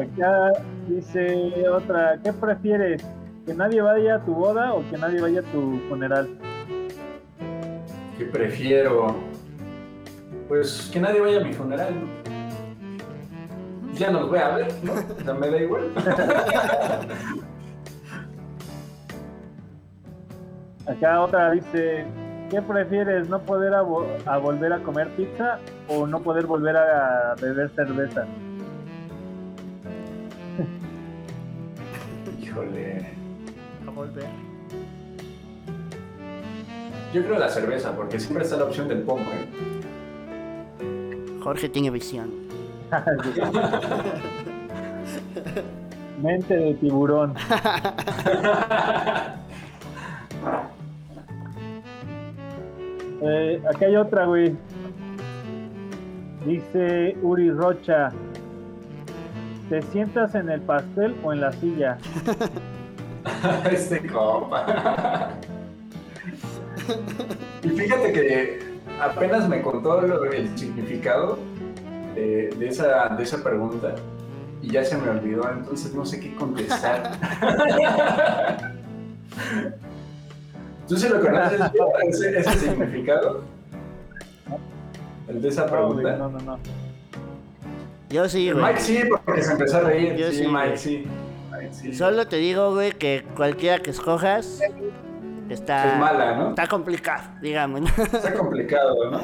Acá dice otra, ¿qué prefieres? ¿Que nadie vaya a tu boda o que nadie vaya a tu funeral? ¿Qué prefiero? Pues que nadie vaya a mi funeral, ¿no? Ya nos voy a ver, ¿no? Ya me da igual. Acá otra dice, ¿Qué prefieres, no poder a, volver a comer pizza o no poder volver a beber cerveza? Híjole. A volver. Yo creo la cerveza, porque siempre está la opción del pomo, ¿eh? Jorge tiene visión. Mente de tiburón. Eh, aquí hay otra, güey. Dice Uri Rocha. ¿Te sientas en el pastel o en la silla? este copa. y fíjate que apenas me contó el significado de, esa, de esa pregunta y ya se me olvidó, entonces no sé qué contestar. ¿Tú sí lo conoces, ese, ese significado? El de esa pregunta. No, no, no. Yo sí, güey. Mike sí, porque se empezó a reír. Yo sí, Mike sí. Solo te digo, güey, que cualquiera que escojas está... Es mala, ¿no? Está complicado, digamos. Está complicado, ¿no?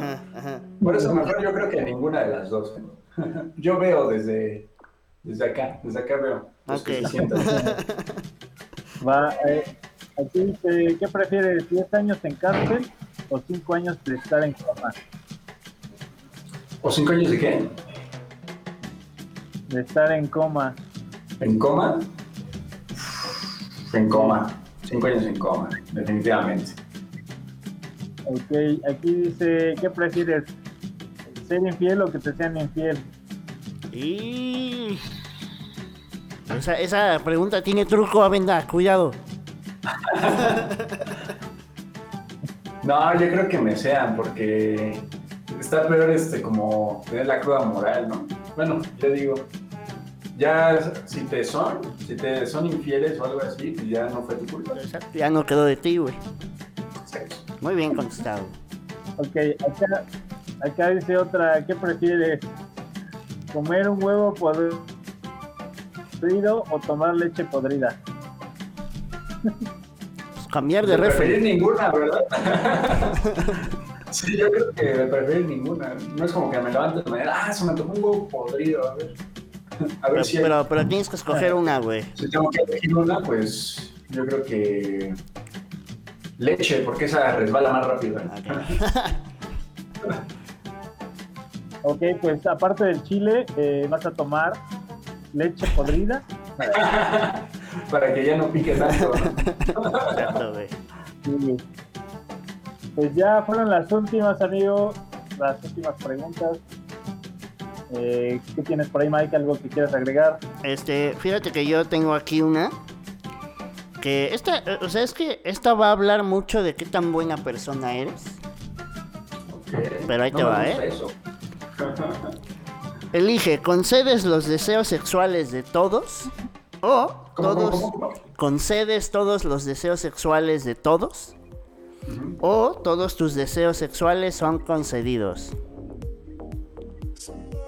Por eso mejor yo creo que ninguna de las dos. Yo veo desde, desde acá, desde acá veo. Ok. Va, eh, Aquí dice, ¿qué prefieres? ¿10 años en cárcel o 5 años de estar en coma? ¿O 5 años de qué? De estar en coma. ¿En coma? En coma. 5 años en coma, definitivamente. Ok, aquí dice, ¿qué prefieres? ¿Ser infiel o que te sean infiel? Y... Esa, esa pregunta tiene truco, Avenda, cuidado. no, yo creo que me sean, porque está peor este como tener la cruda moral, ¿no? Bueno, yo digo, ya si te son, si te son infieles o algo así, pues ya no fue tu culpa. Ya no quedó de ti, güey. Muy bien contestado. Ok, acá, acá dice otra, ¿qué prefieres? ¿Comer un huevo podrido o tomar leche podrida? cambiar de refri. Preferir ninguna, ¿verdad? sí, yo creo que me preferir ninguna. No es como que me levante y me diga, ah, se me tomó un huevo podrido, a ver. A ver pero, si pero, pero, tienes que escoger una, güey. Si tengo que elegir una, pues yo creo que leche, porque esa resbala más rápido. ok, pues aparte del chile, eh, vas a tomar leche podrida. Para que ya no pique tanto. Pues ya fueron las últimas, amigo. Las últimas preguntas. Eh, ¿Qué tienes por ahí, Mike? ¿Algo que quieras agregar? Este, fíjate que yo tengo aquí una. Que esta, o sea, es que esta va a hablar mucho de qué tan buena persona eres. Pero ahí te va, ¿eh? Elige, ¿concedes los deseos sexuales de todos? ¿O todos concedes todos los deseos sexuales de todos? ¿O todos tus deseos sexuales son concedidos?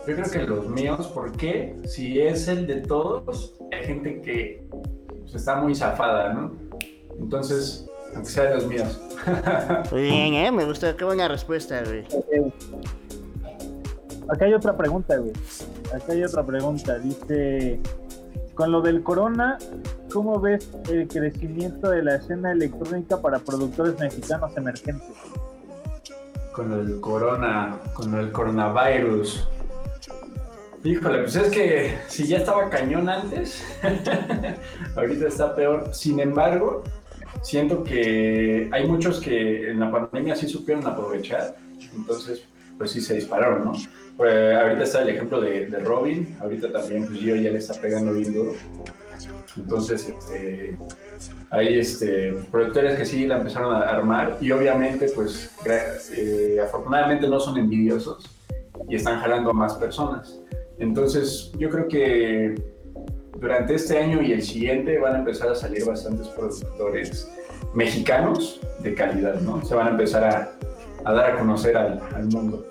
Yo creo que los míos, porque si es el de todos, hay gente que pues, está muy zafada, ¿no? Entonces, aunque sea de los míos. Muy bien, ¿eh? Me gusta, qué buena respuesta, güey. Acá hay otra pregunta, güey. Acá hay otra pregunta. Dice, con lo del corona, ¿cómo ves el crecimiento de la escena electrónica para productores mexicanos emergentes? Con lo del corona, con lo del coronavirus. Híjole, pues es que si ya estaba cañón antes, ahorita está peor. Sin embargo, siento que hay muchos que en la pandemia sí supieron aprovechar. Entonces, pues sí se dispararon, ¿no? Pues ahorita está el ejemplo de, Robin, ahorita también pues Gio ya le está pegando bien duro. Entonces, este, hay este, productores que sí la empezaron a armar y obviamente, pues, eh, afortunadamente no son envidiosos y están jalando a más personas. Entonces, yo creo que durante este año y el siguiente van a empezar a salir bastantes productores mexicanos de calidad, ¿no? Se van a empezar a, a dar a conocer al, al mundo.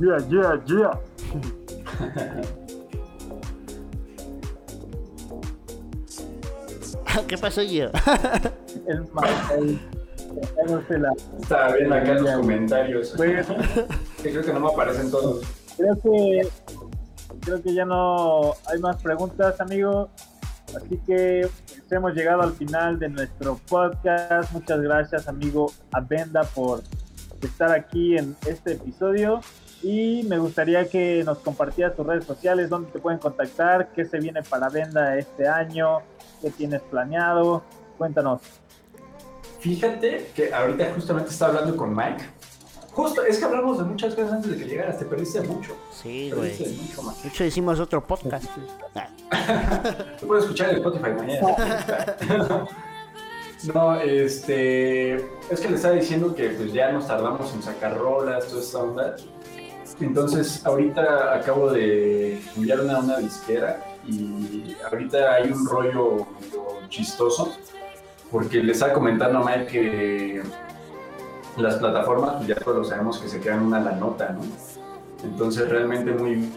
Yeah, yeah, yeah. ¿Qué pasó yo? el viendo acá los comentarios. Creo que no me aparecen todos. Creo que creo que ya no hay más preguntas, amigo. Así que pues, hemos llegado al final de nuestro podcast. Muchas gracias, amigo Abenda, por estar aquí en este episodio. Y me gustaría que nos compartieras tus redes sociales, dónde te pueden contactar, qué se viene para Venda este año, qué tienes planeado. Cuéntanos. Fíjate que ahorita justamente estaba hablando con Mike. Justo, es que hablamos de muchas cosas antes de que llegaras, te perdiste mucho. Sí, güey. De hecho, hicimos otro podcast. Te puedes escuchar en Spotify mañana. no, este. Es que le estaba diciendo que pues ya nos tardamos en sacar rolas, toda esta onda. Entonces, ahorita acabo de enviar una, una disquera y ahorita hay un rollo chistoso porque le estaba comentando a Mike que las plataformas, pues ya todos sabemos que se quedan una la nota, ¿no? Entonces realmente muy,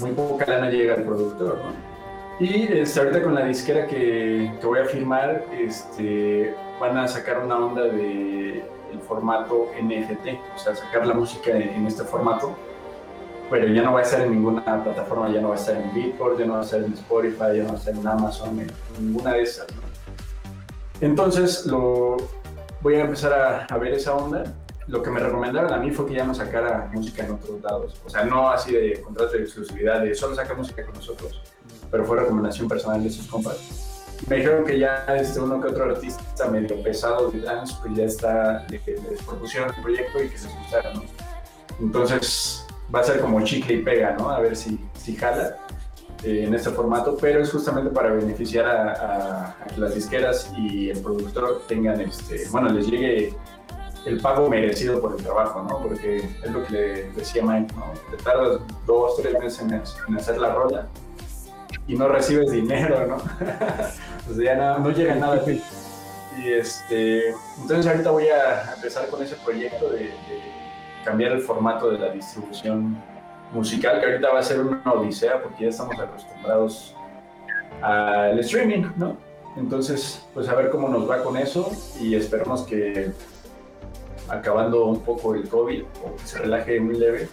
muy poca lana llega al productor, ¿no? Y este, ahorita con la disquera que, que, voy a firmar, este, van a sacar una onda de formato NFT, o sea, sacar la música en, este formato, pero ya no va a estar en ninguna plataforma, ya no va a estar en Beatport, ya no va a estar en Spotify, ya no va a estar en Amazon, en ninguna de esas, ¿no? Entonces lo, voy a empezar a, ver esa onda. Lo que me recomendaron a mí fue que ya no sacara música en otros lados. O sea, no así de contrato de exclusividad, de solo saca música con nosotros, pero fue recomendación personal de sus compas. Me dijeron que ya este, uno que otro artista medio pesado de dance, pues ya está, de que les propusieron el proyecto y que se escuchara, ¿no? Entonces va a ser como chicle y pega, ¿no? A ver si, si jala. Eh, en este formato, pero es justamente para beneficiar a, que las disqueras y el productor tengan, este, bueno, les llegue el pago merecido por el trabajo, ¿no? Porque es lo que le decía Mike, ¿no? Te tardas dos, tres meses en, hacer la rola y no recibes dinero, ¿no? o sea, ya no, llega nada a. Y este, entonces ahorita voy a empezar con ese proyecto de cambiar el formato de la distribución musical, que ahorita va a ser una odisea porque ya estamos acostumbrados al streaming, ¿no? Entonces, pues a ver cómo nos va con eso y esperamos que acabando un poco el COVID o que se relaje muy leve,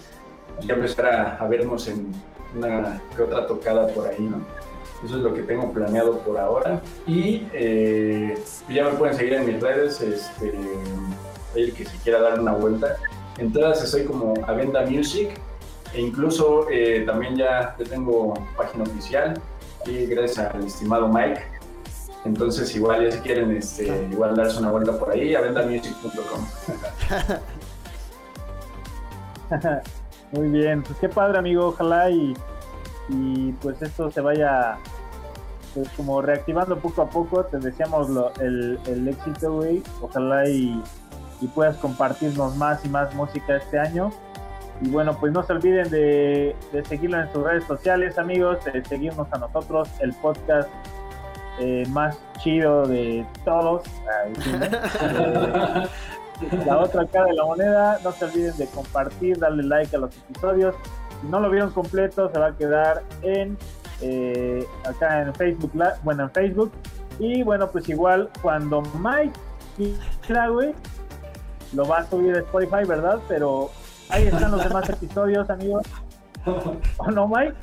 ya empezar a, vernos en una que otra tocada por ahí, ¿no? Eso es lo que tengo planeado por ahora. Y eh, ya me pueden seguir en mis redes, este, el que se quiera dar una vuelta. En todas estoy como Avenda Music e incluso eh, también ya, tengo página oficial y gracias al estimado Mike. Entonces igual ya si quieren este, igual darse una vuelta por ahí a vendamusic.com. Muy bien, pues qué padre amigo, ojalá y, y pues esto se vaya pues como reactivando poco a poco, te deseamos el, el, éxito, güey, ojalá y, y puedas compartirnos más y más música este año y bueno, pues no se olviden de, de seguirlo en sus redes sociales, amigos, de seguirnos a nosotros, el podcast eh, más chido de todos. la otra cara de la moneda, no se olviden de compartir, darle like a los episodios. Si no lo vieron completo, se va a quedar en eh, acá en Facebook, bueno, en Facebook. Y bueno, pues igual cuando Mike quiera, lo va a subir a Spotify, ¿verdad? Pero Ahí están los demás episodios, amigos. ¿O no, Mike?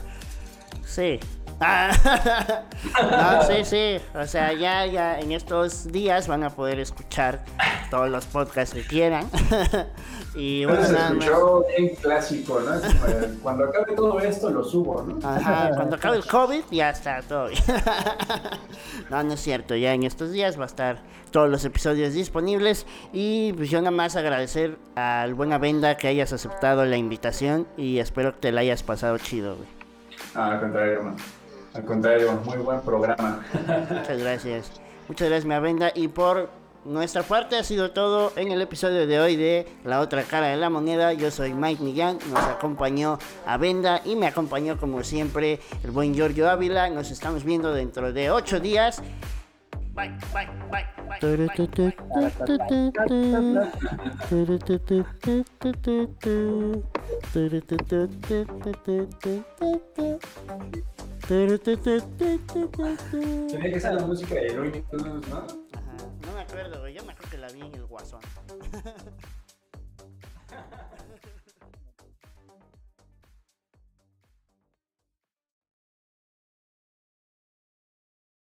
Sí. no, sí, sí. O sea, ya, ya en estos días van a poder escuchar todos los podcasts que quieran. y bueno, se escuchó bien clásico, ¿no? Cuando acabe todo esto lo subo, ¿no? Ajá, cuando acabe el COVID ya está todo. no, no es cierto. Ya en estos días va a estar todos los episodios disponibles. Y pues yo nada más agradecer al Buena Venda que hayas aceptado la invitación y espero que te la hayas pasado chido, güey. Ah, al contrario, hermano. Al contrario, muy buen programa. Muchas gracias. Muchas gracias, mi Venda. Y por nuestra parte ha sido todo en el episodio de hoy de La otra cara de la moneda. Yo soy Mike Millán, nos acompañó Avenda y me acompañó como siempre el buen Giorgio Ávila. Nos estamos viendo dentro de ocho días. Tenía que la música de Looney. Ajá. No me acuerdo. Yo me acuerdo que la vi en el Guasón.